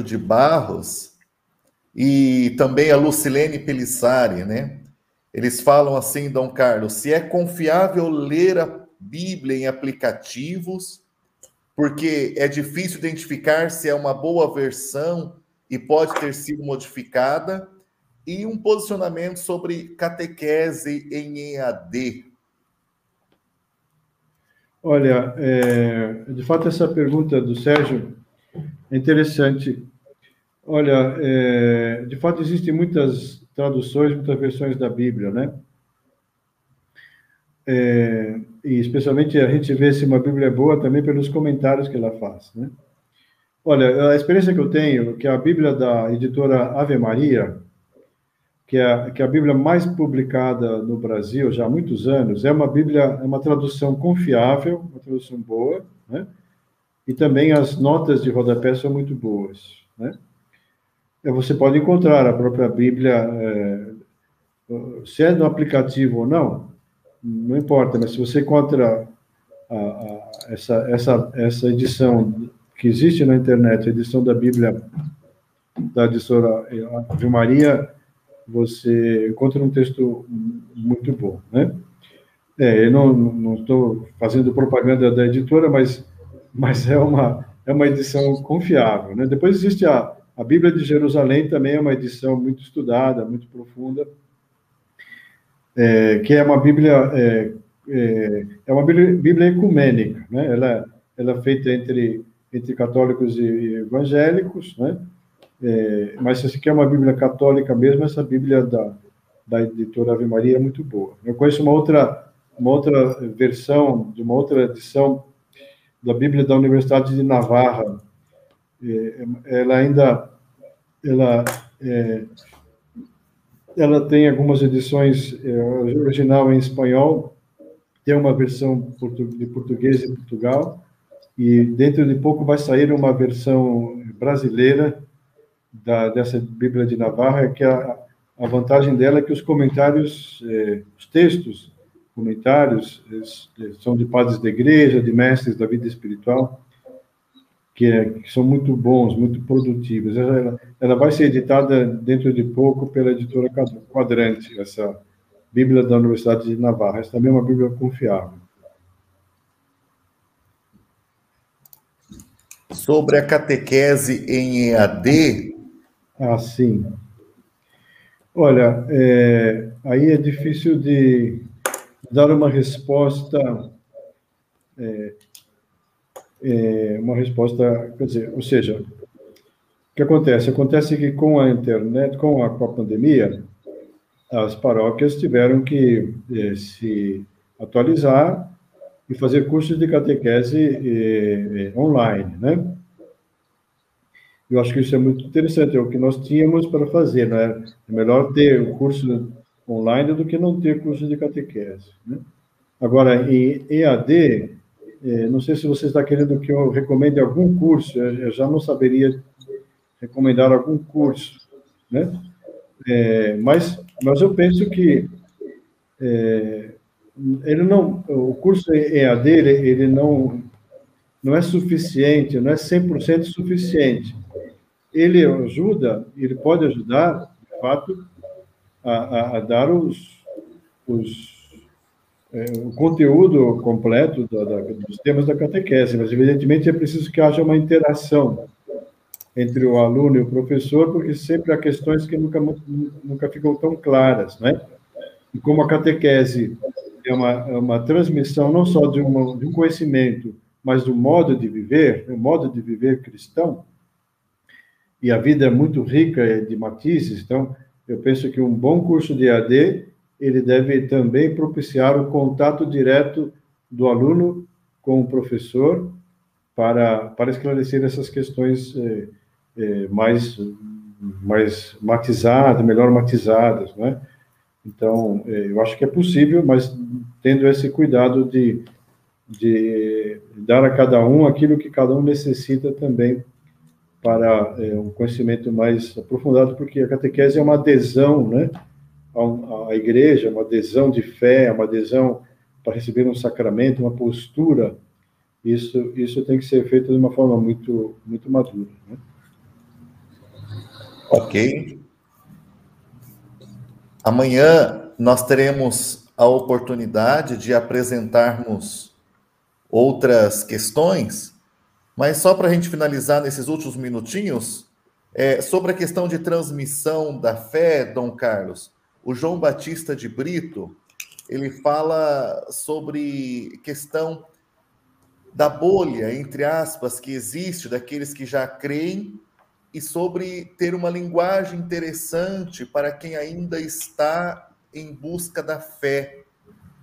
De Barros e também a Lucilene Pelissari, né? Eles falam assim, Dom Carlos, se é confiável ler a Bíblia em aplicativos, porque é difícil identificar se é uma boa versão e pode ter sido modificada, e um posicionamento sobre catequese em EAD. Olha, é, de fato, essa pergunta do Sérgio é interessante. Olha, é, de fato, existem muitas traduções, muitas versões da Bíblia, né? É, e especialmente a gente vê se uma Bíblia é boa também pelos comentários que ela faz, né? Olha, a experiência que eu tenho, que a Bíblia da editora Ave Maria, que é, que é a Bíblia mais publicada no Brasil já há muitos anos, é uma Bíblia, é uma tradução confiável, uma tradução boa, né? E também as notas de rodapé são muito boas. Né? Você pode encontrar a própria Bíblia, é, se é no aplicativo ou não, não importa, mas se você encontra a, a, essa, essa, essa edição que existe na internet, a edição da Bíblia da editora Ave Maria, você encontra um texto muito bom, né? É, eu não estou fazendo propaganda da editora, mas mas é uma, é uma edição confiável. Né? Depois existe a, a Bíblia de Jerusalém, também é uma edição muito estudada, muito profunda, é, que é uma Bíblia é, é, é uma Bíblia, ecumênica, né? Ela, ela é feita entre, entre católicos e evangélicos, né? É, mas se você quer uma Bíblia católica mesmo, essa Bíblia da, da editora Ave Maria é muito boa. Eu conheço uma outra, uma outra versão, de uma outra edição da Bíblia da Universidade de Navarra. É, ela ainda ela, é, ela tem algumas edições é, original em espanhol, tem uma versão de português em Portugal, e dentro de pouco vai sair uma versão brasileira da, dessa Bíblia de Navarra, que a, a vantagem dela é que os comentários, eh, os textos, comentários, são de padres da igreja, de mestres da vida espiritual, que, é, que são muito bons, muito produtivos. Ela, ela, vai ser editada dentro de pouco pela editora Quadrante, essa Bíblia da Universidade de Navarra. Essa também é uma Bíblia confiável. Sobre a catequese em EAD, ah, sim. Olha, é, aí é difícil de dar uma resposta, é, é, uma resposta, quer dizer, ou seja, o que acontece? Acontece que com a internet, com a, com a pandemia, as paróquias tiveram que é, se atualizar e fazer cursos de catequese é, é, online, né? Eu acho que isso é muito interessante, é o que nós tínhamos para fazer, né? É melhor ter o curso online do que não ter curso de catequese. Né? Agora, em EAD, é, não sei se você está querendo que eu recomende algum curso, eu já não saberia recomendar algum curso, né? É, mas, mas eu penso que é, ele não, o curso EAD ele, ele não não é suficiente, não é 100% suficiente ele ajuda, ele pode ajudar, de fato, a, a, dar os, os é, o conteúdo completo da, da, dos temas da catequese, mas evidentemente é preciso que haja uma interação entre o aluno e o professor, porque sempre há questões que nunca, nunca ficam tão claras, né? E como a catequese é uma, é uma transmissão não só de, uma, de um conhecimento, mas do modo de viver, o modo de viver cristão, e a vida é muito rica de matizes, então eu penso que um bom curso de AD ele deve também propiciar o contato direto do aluno com o professor para, para esclarecer essas questões eh, eh, mais mais matizadas, melhor matizadas, né? Então, eh, eu acho que é possível, mas tendo esse cuidado de, de dar a cada um aquilo que cada um necessita também para é, um conhecimento mais aprofundado, porque a catequese é uma adesão né, à, à igreja, uma adesão de fé, uma adesão para receber um sacramento, uma postura. Isso, isso tem que ser feito de uma forma muito, muito madura. Né? Ok. Amanhã nós teremos a oportunidade de apresentarmos outras questões mas só para a gente finalizar nesses últimos minutinhos, é, sobre a questão de transmissão da fé, Dom Carlos, o João Batista de Brito, ele fala sobre questão da bolha, entre aspas, que existe daqueles que já creem e sobre ter uma linguagem interessante para quem ainda está em busca da fé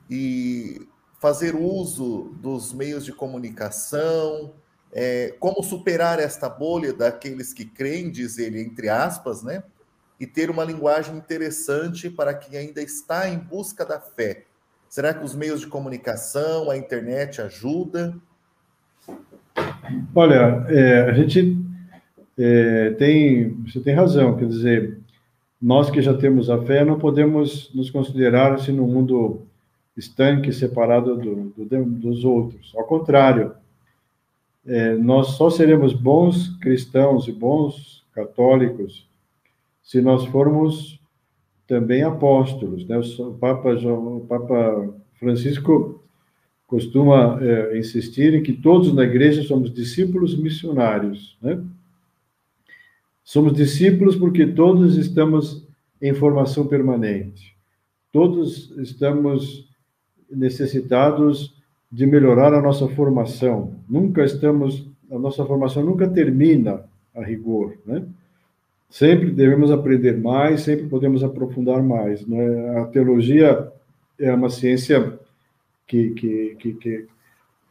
e fazer uso dos meios de comunicação, é, como superar esta bolha daqueles que creem, diz ele, entre aspas, né? E ter uma linguagem interessante para quem ainda está em busca da fé. Será que os meios de comunicação, a internet ajuda? Olha, é, a gente é, tem, você tem razão, quer dizer, nós que já temos a fé não podemos nos considerar assim no mundo estanque, separado do, do, dos outros. Ao contrário, é, nós só seremos bons cristãos e bons católicos se nós formos também apóstolos. Né? O Papa, João, o Papa Francisco costuma é, insistir em que todos na igreja somos discípulos missionários. Né? Somos discípulos porque todos estamos em formação permanente. Todos estamos necessitados de melhorar a nossa formação. Nunca estamos, a nossa formação nunca termina a rigor, né? Sempre devemos aprender mais, sempre podemos aprofundar mais. Né? A teologia é uma ciência que, que, que, que,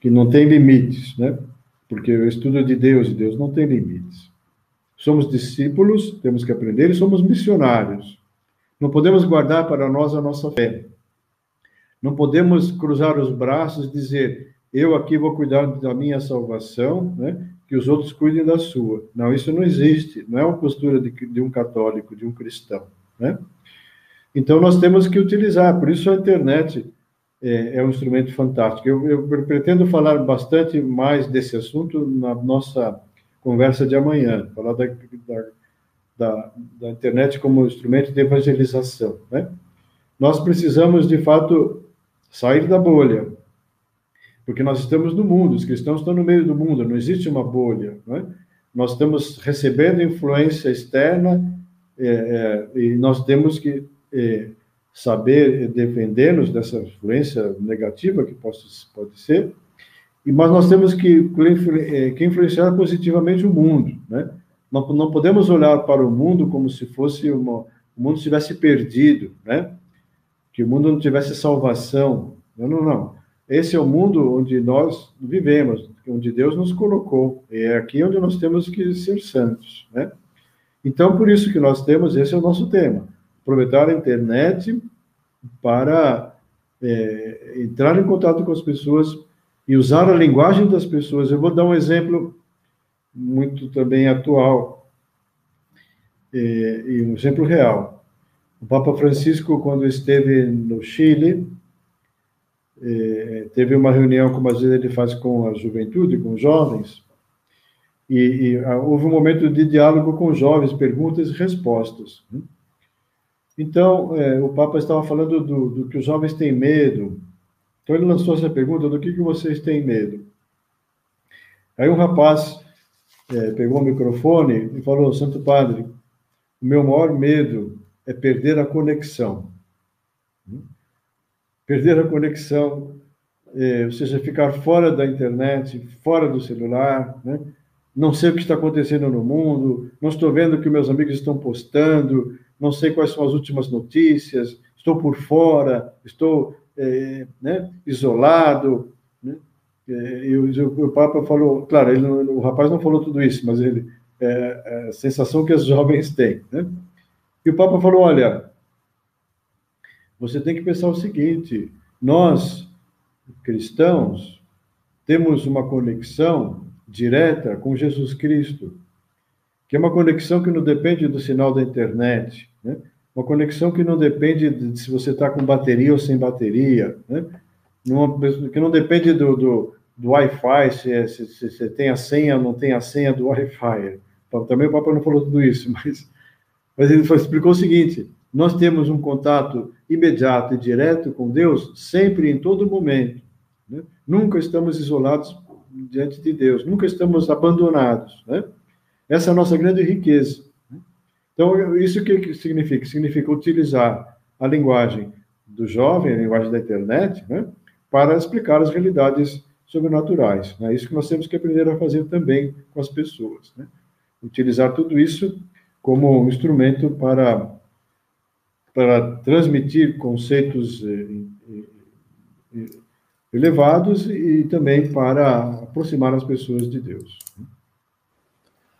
que não tem limites, né? Porque o estudo de Deus e Deus não tem limites. Somos discípulos, temos que aprender e somos missionários. Não podemos guardar para nós a nossa fé. Não podemos cruzar os braços e dizer, eu aqui vou cuidar da minha salvação, né? que os outros cuidem da sua. Não, isso não existe. Não é uma postura de, de um católico, de um cristão. Né? Então, nós temos que utilizar. Por isso, a internet é, é um instrumento fantástico. Eu, eu, pretendo falar bastante mais desse assunto na nossa conversa de amanhã, falar da, da, da, da internet como instrumento de evangelização. Né? Nós precisamos, de fato, sair da bolha, porque nós estamos no mundo, os cristãos estão no meio do mundo, não existe uma bolha. É? Nós estamos recebendo influência externa é, é, e nós temos que é, saber defender-nos dessa influência negativa que pode, pode ser, e, mas nós temos que, é, que influenciar positivamente o mundo. Né? Não, não podemos olhar para o mundo como se fosse uma, o mundo estivesse perdido, né? Que o mundo não tivesse salvação. Não, não, não. Esse é o mundo onde nós vivemos, onde Deus nos colocou. E é aqui onde nós temos que ser santos, né? Então, por isso que nós temos, esse é o nosso tema, aproveitar a internet para é, entrar em contato com as pessoas e usar a linguagem das pessoas. Eu vou dar um exemplo muito também atual é, e um exemplo real. O Papa Francisco, quando esteve no Chile, eh, teve uma reunião, como às vezes ele faz com a juventude, com os jovens, e, e ah, houve um momento de diálogo com os jovens, perguntas e respostas. Né? Então, eh, o Papa estava falando do, do, que os jovens têm medo. Então, ele lançou essa pergunta: do que, que vocês têm medo? Aí, um rapaz eh, pegou o microfone e falou: Santo Padre, o meu maior medo é perder a conexão. Perder a conexão, é, ou seja, ficar fora da internet, fora do celular, né? não sei o que está acontecendo no mundo, não estou vendo o que meus amigos estão postando, não sei quais são as últimas notícias, estou por fora, estou é, né, isolado. Né? É, e o, o, Papa falou, claro, ele, o rapaz não falou tudo isso, mas ele, é, é a sensação que os jovens têm. Né? E o Papa falou: olha, você tem que pensar o seguinte: nós, cristãos, temos uma conexão direta com Jesus Cristo, que é uma conexão que não depende do sinal da internet, né? uma conexão que não depende de se você está com bateria ou sem bateria, né? que não depende do, do, do Wi-Fi, se, é, tem a senha ou não tem a senha do Wi-Fi. Também o Papa não falou tudo isso, [laughs] mas mas ele explicou o seguinte: nós temos um contato imediato e direto com Deus sempre, em todo momento. Né? Nunca estamos isolados diante de Deus, nunca estamos abandonados. Né? Essa é a nossa grande riqueza. Né? Então, isso que significa? Significa utilizar a linguagem do jovem, a linguagem da internet, né? para explicar as realidades sobrenaturais. É né? isso que nós temos que aprender a fazer também com as pessoas. Né? Utilizar tudo isso como um instrumento para, para transmitir conceitos eh, eh, eh, elevados e também para aproximar as pessoas de Deus.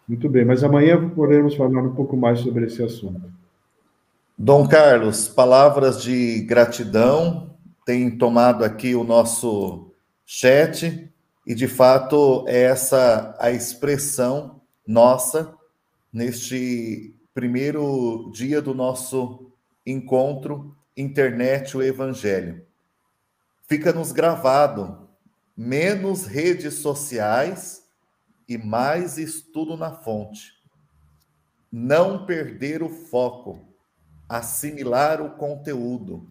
Muito bem, mas amanhã podemos falar um pouco mais sobre esse assunto. Dom Carlos, palavras de gratidão têm tomado aqui o nosso chat e de fato é essa a expressão nossa neste primeiro dia do nosso encontro Internet o Evangelho. Fica-nos gravado menos redes sociais e mais estudo na fonte. Não perder o foco, assimilar o conteúdo,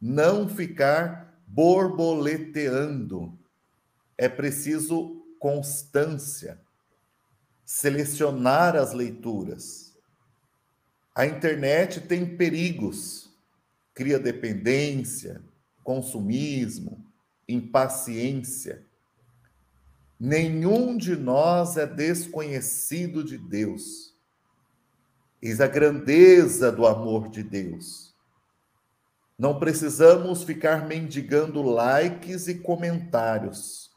não ficar borboleteando. É preciso constância selecionar as leituras. A internet tem perigos, cria dependência, consumismo, impaciência. Nenhum de nós é desconhecido de Deus. Eis a grandeza do amor de Deus. Não precisamos ficar mendigando likes e comentários,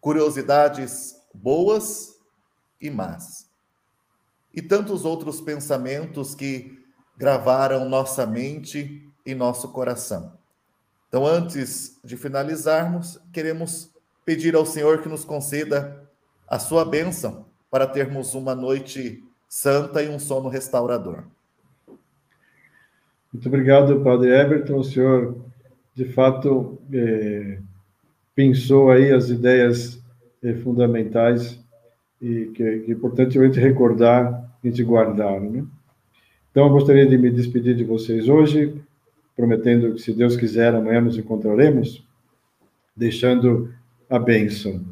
curiosidades boas e más, e tantos outros pensamentos que gravaram nossa mente e nosso coração. Então, antes de finalizarmos, queremos pedir ao Senhor que nos conceda a sua bênção para termos uma noite santa e um sono restaurador. Muito obrigado, Padre Everton. O senhor, de fato, é, pensou aí as ideias é, fundamentais e que, que é importante a gente recordar, a gente guardar, né? Então, eu gostaria de me despedir de vocês hoje, prometendo que, se Deus quiser, amanhã nos encontraremos, deixando a bênção.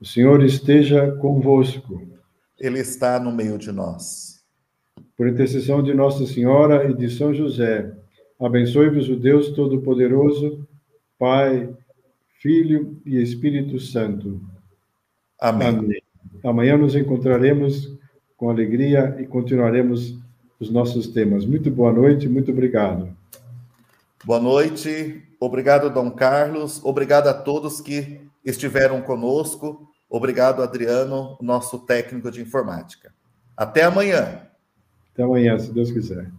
O Senhor esteja convosco. Ele está no meio de nós. Por intercessão de Nossa Senhora e de São José, abençoe-vos o Deus Todo-Poderoso, Pai, Filho e Espírito Santo. Amém. Amém. Amanhã nos encontraremos com alegria e continuaremos os nossos temas. Muito boa noite, muito obrigado. Boa noite, obrigado, Dom Carlos, obrigado a todos que estiveram conosco. Obrigado, Adriano, nosso técnico de informática. Até amanhã. Até amanhã, se Deus quiser.